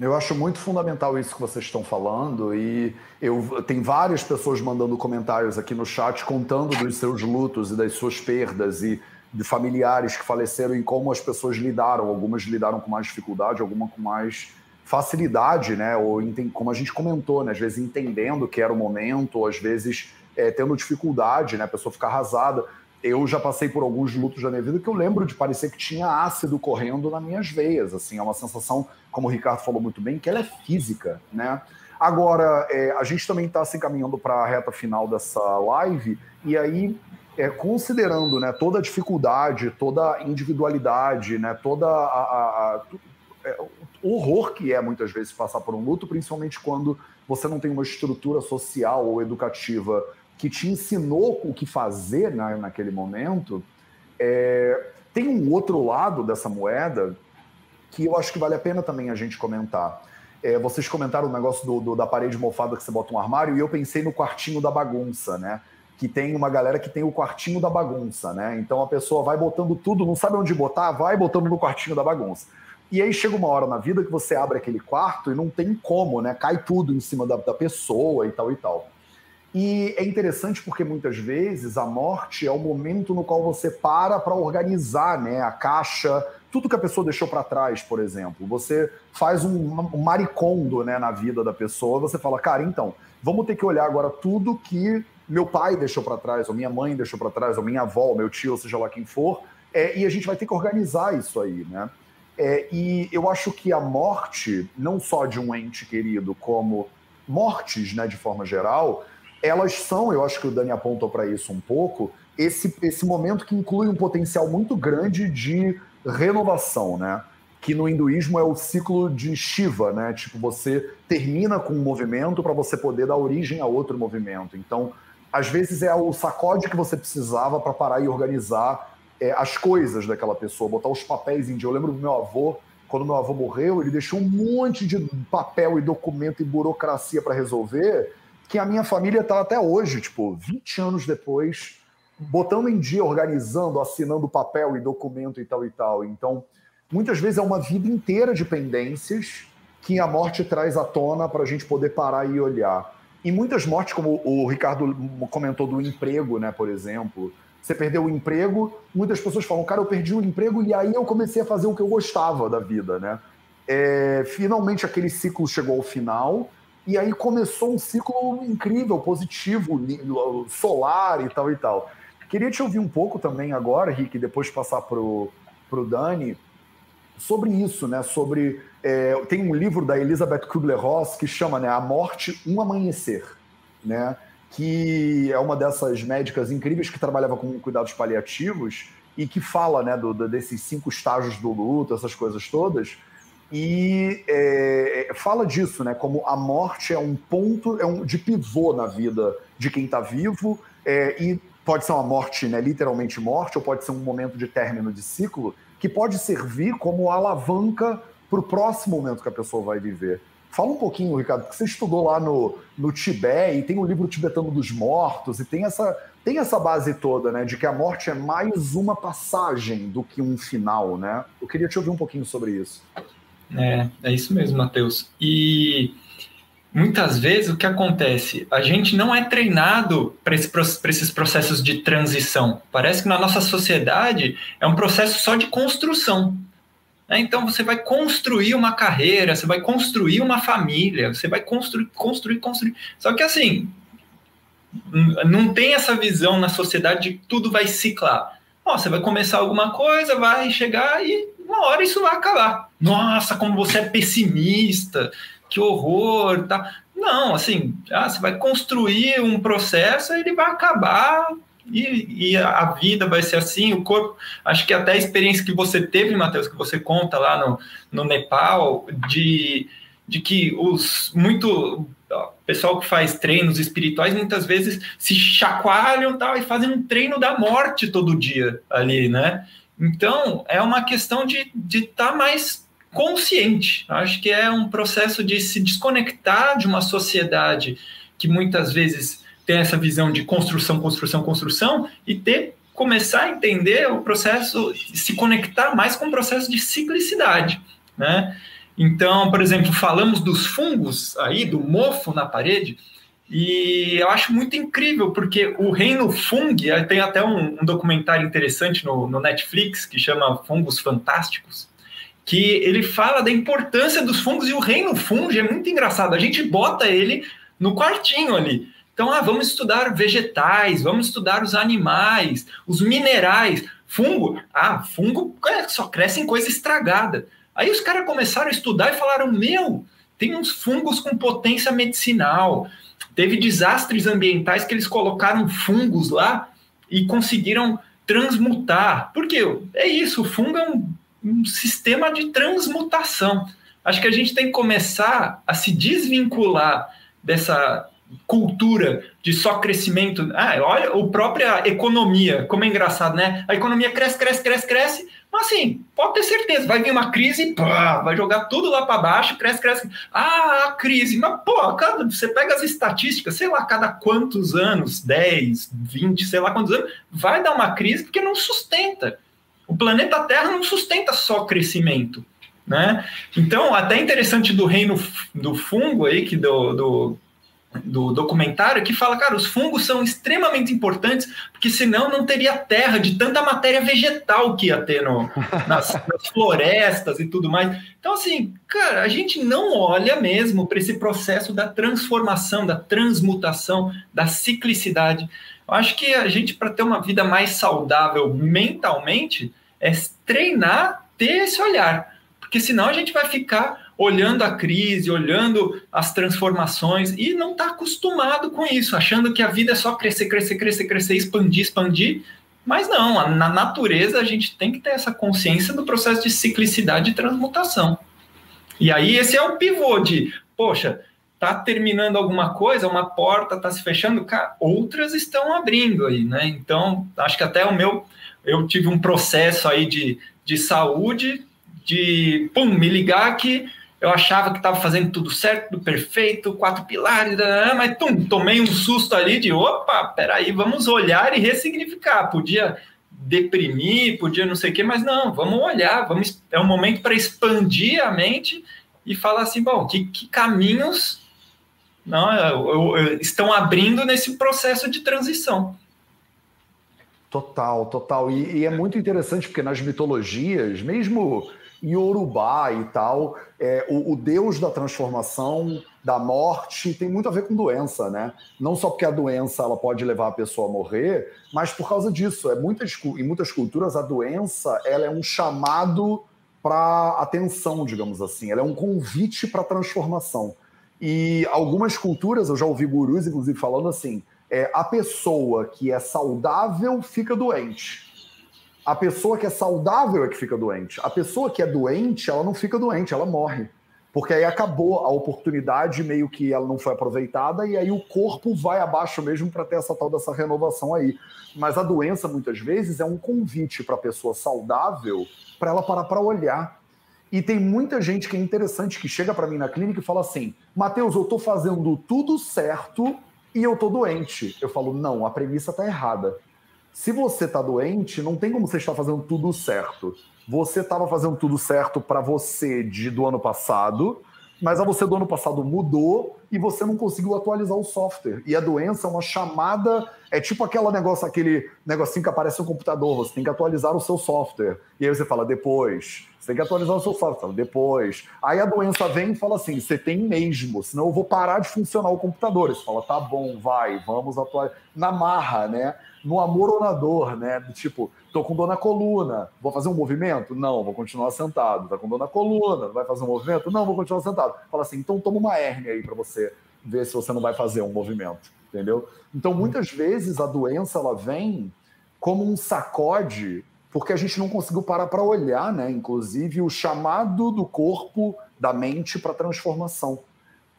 Eu acho muito fundamental isso que vocês estão falando e eu tem várias pessoas mandando comentários aqui no chat contando dos seus lutos e das suas perdas e de familiares que faleceram e como as pessoas lidaram. Algumas lidaram com mais dificuldade, algumas com mais facilidade, né? Ou como a gente comentou, né? Às vezes entendendo que era o momento, ou às vezes é, tendo dificuldade, né? A pessoa ficar arrasada. Eu já passei por alguns lutos da minha vida que eu lembro de parecer que tinha ácido correndo nas minhas veias. Assim, é uma sensação, como o Ricardo falou muito bem, que ela é física, né? Agora, é, a gente também está se encaminhando para a reta final dessa live, e aí, é, considerando né, toda a dificuldade, toda a individualidade, né, toda a, a, a é, o horror que é muitas vezes passar por um luto, principalmente quando você não tem uma estrutura social ou educativa que te ensinou o que fazer na, naquele momento. É, tem um outro lado dessa moeda que eu acho que vale a pena também a gente comentar. É, vocês comentaram o negócio do, do, da parede mofada que você bota um armário e eu pensei no quartinho da bagunça, né? que tem uma galera que tem o quartinho da bagunça, né? Então a pessoa vai botando tudo, não sabe onde botar, vai botando no quartinho da bagunça. E aí chega uma hora na vida que você abre aquele quarto e não tem como, né? Cai tudo em cima da, da pessoa e tal e tal. E é interessante porque muitas vezes a morte é o momento no qual você para para organizar né, a caixa, tudo que a pessoa deixou para trás, por exemplo. Você faz um, maricondo né, na vida da pessoa, você fala, cara, então, vamos ter que olhar agora tudo que meu pai deixou para trás, ou minha mãe deixou para trás, ou minha avó, ou meu tio, ou seja lá quem for, é, e a gente vai ter que organizar isso aí, né? É, e eu acho que a morte, não só de um ente querido, como mortes, né, de forma geral, elas são, eu acho que o Dani apontou para isso um pouco, esse, esse momento que inclui um potencial muito grande de renovação, né? Que no hinduísmo é o ciclo de Shiva, né? Tipo, você termina com um movimento para você poder dar origem a outro movimento. Então, às vezes é o sacode que você precisava para parar e organizar é, as coisas daquela pessoa, botar os papéis em dia. Eu lembro do meu avô, quando meu avô morreu, ele deixou um monte de papel e documento e burocracia para resolver que a minha família está até hoje, tipo, 20 anos depois, botando em dia, organizando, assinando papel e documento e tal e tal. Então, muitas vezes é uma vida inteira de pendências que a morte traz à tona para a gente poder parar e olhar. E muitas mortes, como o Ricardo comentou do emprego, né, por exemplo. Você perdeu o emprego, muitas pessoas falam, cara, eu perdi o emprego e aí eu comecei a fazer o que eu gostava da vida, né? É, finalmente aquele ciclo chegou ao final e aí começou um ciclo incrível, positivo, solar e tal e tal. Queria te ouvir um pouco também agora, Rick, depois passar para o Dani, sobre isso, né? Sobre. É, tem um livro da Elizabeth Kubler-Ross que chama né, A Morte, um Amanhecer, né? Que é uma dessas médicas incríveis que trabalhava com cuidados paliativos e que fala né, do, desses cinco estágios do luto, essas coisas todas e é, fala disso, né? Como a morte é um ponto, é um de pivô na vida de quem está vivo é, e pode ser uma morte, né? Literalmente morte, ou pode ser um momento de término de ciclo que pode servir como alavanca para o próximo momento que a pessoa vai viver. Fala um pouquinho, Ricardo, porque você estudou lá no, no Tibete e tem o livro tibetano dos mortos e tem essa tem essa base toda, né, de que a morte é mais uma passagem do que um final, né? Eu queria te ouvir um pouquinho sobre isso. É, é isso mesmo, Matheus. E muitas vezes o que acontece? A gente não é treinado para esse, esses processos de transição. Parece que na nossa sociedade é um processo só de construção. Né? Então você vai construir uma carreira, você vai construir uma família, você vai construir, construir, construir. Só que assim, não tem essa visão na sociedade de que tudo vai ciclar. Você vai começar alguma coisa, vai chegar e uma hora isso vai acabar. Nossa, como você é pessimista, que horror, tá? Não, assim, ah, você vai construir um processo, ele vai acabar e, e, a vida vai ser assim, o corpo. Acho que até a experiência que você teve, Matheus, que você conta lá no, no Nepal, de, de que os muito pessoal que faz treinos espirituais muitas vezes se chacoalham tal, e fazem um treino da morte todo dia ali, né? Então, é uma questão de estar tá mais consciente. Acho que é um processo de se desconectar de uma sociedade que muitas vezes tem essa visão de construção, construção, construção e ter começar a entender o processo, se conectar mais com o processo de ciclicidade, né? Então, por exemplo, falamos dos fungos aí, do mofo na parede, e eu acho muito incrível, porque o reino Fung, tem até um, um documentário interessante no, no, Netflix que chama Fungos Fantásticos, que ele fala da importância dos fungos e o reino Fung é muito engraçado. A gente bota ele no quartinho ali. Então, ah, vamos estudar vegetais, vamos estudar os animais, os minerais. Fungo, ah, fungo é, só cresce em coisa estragada. Aí os caras começaram a estudar e falaram: meu, tem uns fungos com potência medicinal Teve desastres ambientais que eles colocaram fungos lá e conseguiram transmutar. Porque é isso, o fungo é um, um sistema de transmutação. Acho que a gente tem que começar a se desvincular dessa cultura de só crescimento. Ah, olha, a própria economia, como é engraçado, né? A economia cresce, cresce, cresce, cresce, mas assim, pode ter certeza, vai vir uma crise, pá, vai jogar tudo lá para baixo, cresce, cresce. Ah, a crise, mas pô, cada, você pega as estatísticas, sei lá, cada quantos anos, 10, 20, sei lá quantos anos, vai dar uma crise porque não sustenta. O planeta Terra não sustenta só crescimento. Né? Então, até interessante do reino do fungo aí, que do, do do documentário que fala, cara, os fungos são extremamente importantes, porque senão não teria terra de tanta matéria vegetal que ia ter no, nas, nas florestas e tudo mais. Então, assim, cara, a gente não olha mesmo para esse processo da transformação, da transmutação, da ciclicidade. Eu acho que a gente, para ter uma vida mais saudável mentalmente, é treinar, ter esse olhar, porque senão a gente vai ficar olhando a crise, olhando as transformações e não está acostumado com isso, achando que a vida é só crescer, crescer, crescer, crescer, expandir, expandir. Mas não, na natureza a gente tem que ter essa consciência do processo de ciclicidade e transmutação. E aí esse é o pivô de, poxa, tá terminando alguma coisa, uma porta está se fechando, outras estão abrindo aí, né? Então, acho que até o meu, eu tive um processo aí de, de saúde, de, pum, me ligar que eu achava que estava fazendo tudo certo, tudo perfeito, quatro pilares, mas tum, tomei um susto ali de opa, peraí, vamos olhar e ressignificar. Podia deprimir, podia não sei o quê, mas não, vamos olhar, vamos, é um momento para expandir a mente e falar assim, bom, que, que caminhos não, eu, eu, estão abrindo nesse processo de transição. Total, total. E, e, é muito interessante porque nas mitologias, mesmo Yorubá e tal, é, o, o, deus da transformação, da morte, tem muito a ver com doença, né? Não só porque a doença ela pode levar a pessoa a morrer, mas por causa disso. É muitas, em muitas culturas, a doença ela é um chamado para atenção, digamos assim. Ela é um convite para transformação. E algumas culturas, eu já ouvi gurus, inclusive, falando assim: é, a pessoa que é saudável fica doente a pessoa que é saudável é que fica doente. A pessoa que é doente, ela não fica doente, ela morre. Porque aí acabou a oportunidade, meio que ela não foi aproveitada, e aí o corpo vai abaixo mesmo para ter essa tal dessa renovação aí. Mas a doença, muitas vezes, é um convite para a pessoa saudável para ela parar para olhar. E tem muita gente que é interessante que chega para mim na clínica e fala assim: Mateus, eu estou fazendo tudo certo e eu estou doente. Eu falo: não, a premissa está errada. Se você está doente, não tem como você estar fazendo tudo certo. Você estava fazendo tudo certo para você de, do ano passado, mas a você do ano passado mudou e você não conseguiu atualizar o software. E a doença é uma chamada, é tipo aquele negócio, aquele negocinho que aparece no computador, você tem que atualizar o seu software. E aí você fala depois, você tem que atualizar o seu software, depois. Aí a doença vem e fala assim, você tem mesmo, senão eu vou parar de funcionar o computador. Você fala, tá bom, vai, vamos atualizar. Na marra, né? No amor ou na dor, né? Tipo, tô com dor na coluna, vou fazer um movimento? Não, vou continuar sentado. Tá com dor na coluna, vai fazer um movimento? Não, vou continuar sentado. Fala assim, então toma uma hérnia aí para você ver se você não vai fazer um movimento, entendeu? Então, muitas vezes a doença ela vem como um sacode, porque a gente não conseguiu parar para olhar, né? Inclusive o chamado do corpo, da mente para transformação.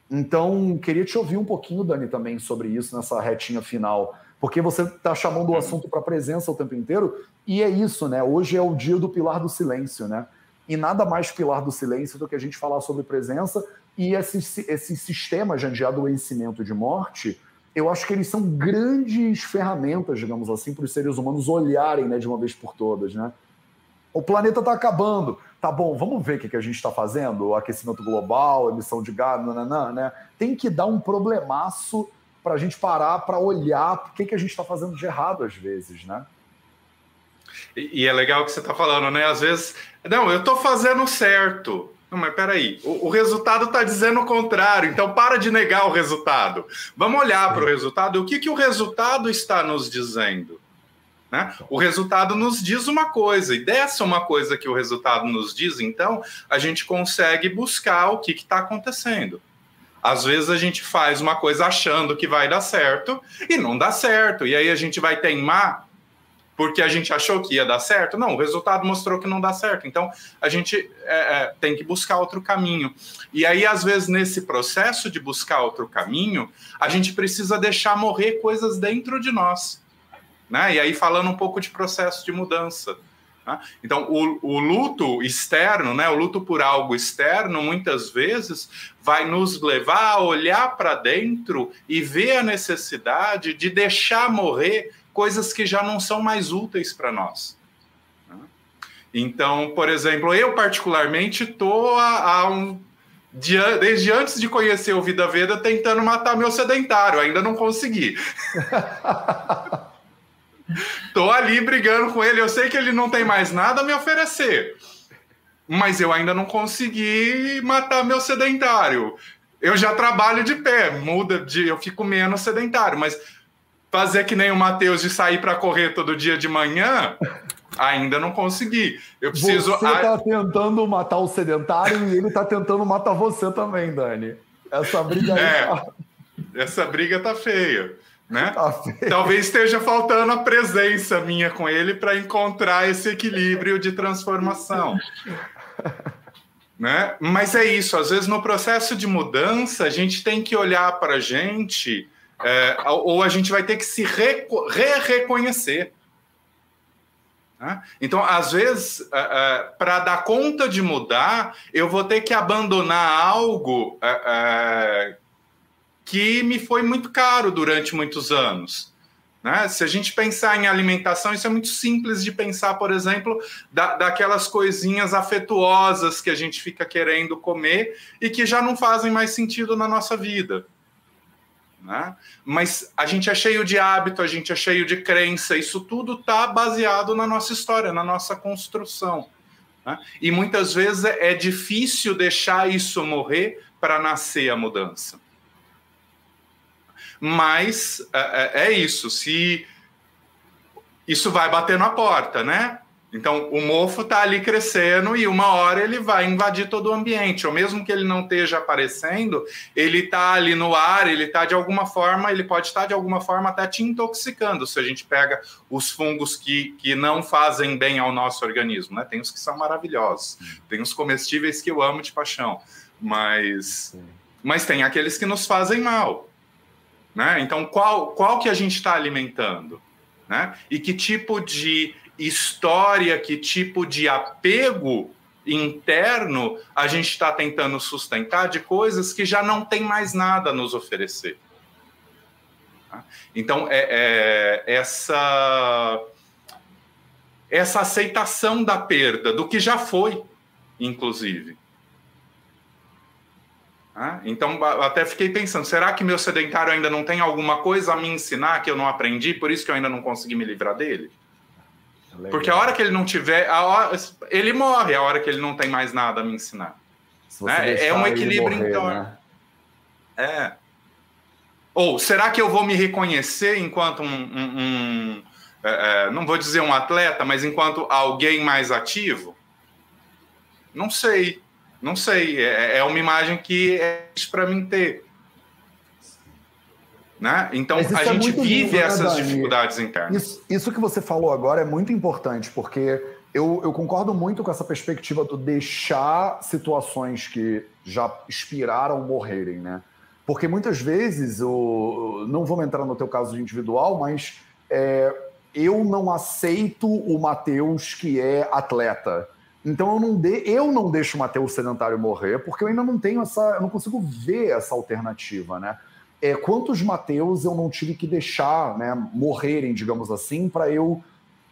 Então, queria te ouvir um pouquinho, Dani, também sobre isso nessa retinha final porque você está chamando o uhum. assunto para presença o tempo inteiro, e é isso, né? Hoje é o dia do pilar do silêncio, né? E nada mais pilar do silêncio do que a gente falar sobre presença e esses, esses sistemas de adoecimento de morte, eu acho que eles são grandes ferramentas, digamos assim, para os seres humanos olharem né, de uma vez por todas, né? O planeta está acabando. Tá bom, vamos ver o que, que a gente está fazendo. O aquecimento global, emissão de gás, nananã, né? Tem que dar um problemaço para a gente parar para olhar o que, que a gente está fazendo de errado às vezes, né? E, e é legal o que você está falando, né? Às vezes, não, eu estou fazendo certo. Não, mas peraí, o, o resultado está dizendo o contrário, então para de negar o resultado. Vamos olhar para o resultado. O que, que o resultado está nos dizendo? Né? O resultado nos diz uma coisa, e dessa uma coisa que o resultado nos diz, então, a gente consegue buscar o que está acontecendo. Às vezes a gente faz uma coisa achando que vai dar certo e não dá certo. E aí a gente vai teimar porque a gente achou que ia dar certo. Não, o resultado mostrou que não dá certo. Então, a gente é, é, tem que buscar outro caminho. E aí, às vezes, nesse processo de buscar outro caminho, a gente precisa deixar morrer coisas dentro de nós. Né? E aí, falando um pouco de processo de mudança. Né? Então, o, o, luto externo, né, o luto por algo externo, muitas vezes vai nos levar a olhar para dentro e ver a necessidade de deixar morrer coisas que já não são mais úteis para nós. Né? Então, por exemplo, eu particularmente estou há, um, desde antes de conhecer o Vida Veda tentando matar meu sedentário, ainda não consegui. Tô ali brigando com ele. Eu sei que ele não tem mais nada a me oferecer. Mas eu ainda não consegui matar meu sedentário. Eu já trabalho de pé, muda de. Eu fico menos sedentário, mas fazer que nem o Matheus de sair para correr todo dia de manhã, ainda não consegui. Eu preciso. Você está tentando matar o sedentário e ele está tentando matar você também, Dani. Essa briga aí. É, tá... Essa briga tá feia né? Tá Talvez esteja faltando a presença minha com ele para encontrar esse equilíbrio de transformação. né? Mas é isso, às vezes no processo de mudança a gente tem que olhar para a gente, é, ou a gente vai ter que se re-reconhecer. Né? Então, às vezes, é, é, para dar conta de mudar, eu vou ter que abandonar algo é, que me foi muito caro durante muitos anos. Né? Se a gente pensar em alimentação, isso é muito simples de pensar, por exemplo, da, daquelas coisinhas afetuosas que a gente fica querendo comer e que já não fazem mais sentido na nossa vida. Né? Mas a gente é cheio de hábito, a gente é cheio de crença, isso tudo está baseado na nossa história, na nossa construção. Né? E muitas vezes é difícil deixar isso morrer para nascer a mudança. Mas é, é, é isso, se isso vai bater na porta, né? Então, o mofo está ali crescendo e uma hora ele vai invadir todo o ambiente. Ou mesmo que ele não esteja aparecendo, ele está ali no ar, ele está de alguma forma, ele pode estar de alguma forma até te intoxicando. Se a gente pega os fungos que, que não fazem bem ao nosso organismo, né? Tem os que são maravilhosos, tem os comestíveis que eu amo de paixão, mas, mas tem aqueles que nos fazem mal. Né? Então, qual, qual que a gente está alimentando? Né? E que tipo de história, que tipo de apego interno a gente está tentando sustentar de coisas que já não tem mais nada a nos oferecer. Tá? Então, é, é, essa, essa aceitação da perda, do que já foi, inclusive. Então, até fiquei pensando: será que meu sedentário ainda não tem alguma coisa a me ensinar que eu não aprendi, por isso que eu ainda não consegui me livrar dele? Legal. Porque a hora que ele não tiver, hora, ele morre a hora que ele não tem mais nada a me ensinar. Né? É um equilíbrio morrer, então. Né? É. Ou será que eu vou me reconhecer enquanto um, um, um é, é não vou dizer um atleta, mas enquanto alguém mais ativo? Não sei. Não sei, é, é uma imagem que é para mim ter. Né? Então a é gente vive lindo, né, essas né, dificuldades internas. Isso, isso, que você falou agora é muito importante, porque eu, eu, concordo muito com essa perspectiva do deixar situações que já expiraram morrerem, né? Porque muitas vezes, eu, não vamos entrar no teu caso individual, mas é, eu não aceito o Matheus que é atleta. Então eu não, de, eu não deixo o Matheus sedentário morrer, porque eu ainda não tenho essa. Eu não consigo ver essa alternativa, né? É, quantos Mateus eu não tive que deixar né, morrerem, digamos assim, para eu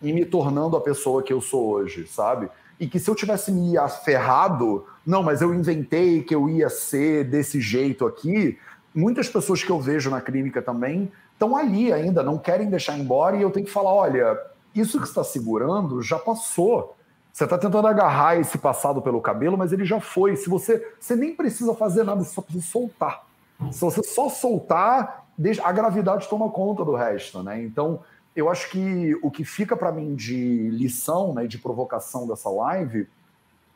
ir me tornando a pessoa que eu sou hoje, sabe? E que se eu tivesse me aferrado, não, mas eu inventei que eu ia ser desse jeito aqui, muitas pessoas que eu vejo na clínica também estão ali ainda, não querem deixar embora, e eu tenho que falar: olha, isso que está segurando já passou você está tentando agarrar esse passado pelo cabelo, mas ele já foi. Se você, você nem precisa fazer nada, você só precisa soltar. Se você só soltar, a gravidade toma conta do resto, né? Então, eu acho que o que fica para mim de lição, né, de provocação dessa live,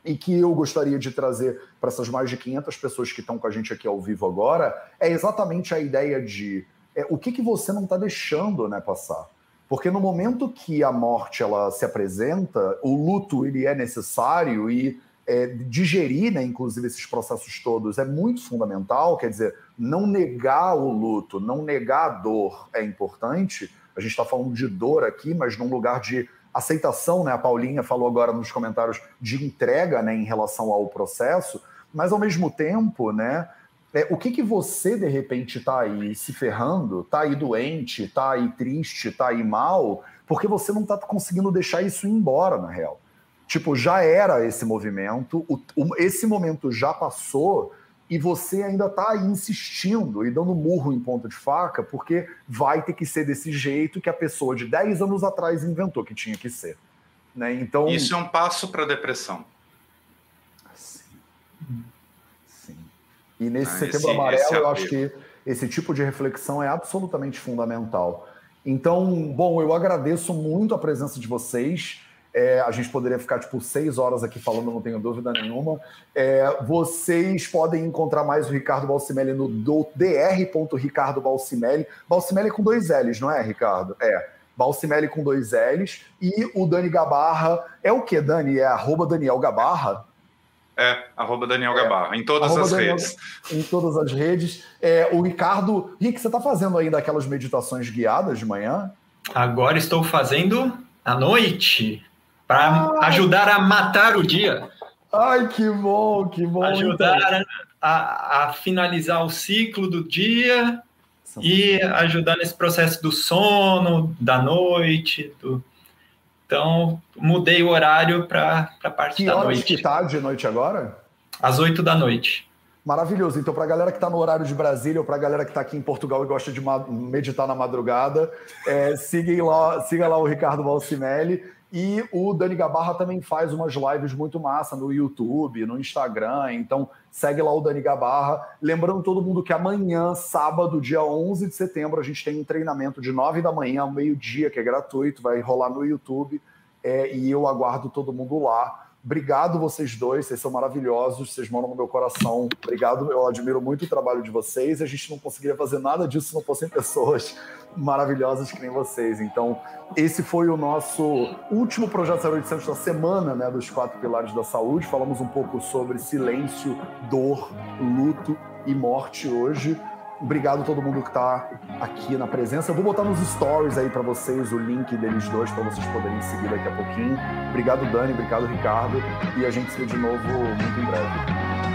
e que eu gostaria de trazer para essas mais de 500 pessoas que estão com a gente aqui ao vivo agora, é exatamente a ideia de é, o que, que você não está deixando né, passar. Porque no momento que a morte ela se apresenta, o luto ele é necessário e é, digerir, né, inclusive, esses processos todos é muito fundamental. Quer dizer, não negar o luto, não negar a dor é importante. A gente está falando de dor aqui, mas num lugar de aceitação, né? A Paulinha falou agora nos comentários de entrega, né, em relação ao processo, mas ao mesmo tempo, né? É, o que que você de repente está aí se ferrando, está aí doente, está aí triste, está aí mal, porque você não está conseguindo deixar isso ir embora na real. Tipo, já era esse movimento, o, o, esse momento já passou e você ainda está aí insistindo e dando murro em ponta de faca, porque vai ter que ser desse jeito que a pessoa de 10 anos atrás inventou que tinha que ser. Né? Então, Isso é um passo para a depressão. Sim. Sim. E nesse ah, setembro esse, amarelo, esse eu acho que esse tipo de reflexão é absolutamente fundamental. Então, bom, eu agradeço muito a presença de vocês. É, a gente poderia ficar tipo seis horas aqui falando, não tenho dúvida nenhuma. É, vocês podem encontrar mais o Ricardo Balcimelli no dr.ricardo Balcimelli. Balcimelli com dois L's, não é, Ricardo? É. Balcimelli com dois L's. E o Dani Gabarra. É o que, Dani? É arroba Daniel Gabarra? É, arroba Daniel é, Gabarra, em todas as Daniel, redes. Em todas as redes. É, o Ricardo. Rick, você está fazendo ainda aquelas meditações guiadas de manhã? Agora estou fazendo à noite para ah. ajudar a matar o dia. Ai, que bom, que bom. Ajudar então. a, a, finalizar o ciclo do dia e ajudar nesse processo do sono, da noite. Do... Então, mudei o horário para a parte que da horas noite. Que tá de noite agora? Às oito da noite. Maravilhoso. Então, para a galera que está no horário de Brasília ou para a galera que está aqui em Portugal e gosta de meditar na madrugada, é, siga, lá, siga lá o Ricardo Balcimelli. E o Dani Gabarra também faz umas lives muito massa no YouTube, no Instagram. Então, segue lá o Dani Gabarra. Lembrando todo mundo que amanhã, sábado, dia 11 de setembro, a gente tem um treinamento de 9 da manhã ao meio-dia, que é gratuito, vai rolar no YouTube. É, e eu aguardo todo mundo lá. Obrigado vocês dois, vocês são maravilhosos, vocês moram no meu coração. Obrigado, eu admiro muito o trabalho de vocês. A gente não conseguiria fazer nada disso se não fossem pessoas maravilhosas que nem vocês. Então, esse foi o nosso último projeto 0800 da semana, né, dos quatro pilares da saúde. Falamos um pouco sobre silêncio, dor, luto e morte hoje. Obrigado a todo mundo que está aqui na presença. Eu vou botar nos stories aí para vocês o link deles dois para vocês poderem seguir daqui a pouquinho. Obrigado, Dani. Obrigado, Ricardo. E a gente se vê de novo muito em breve.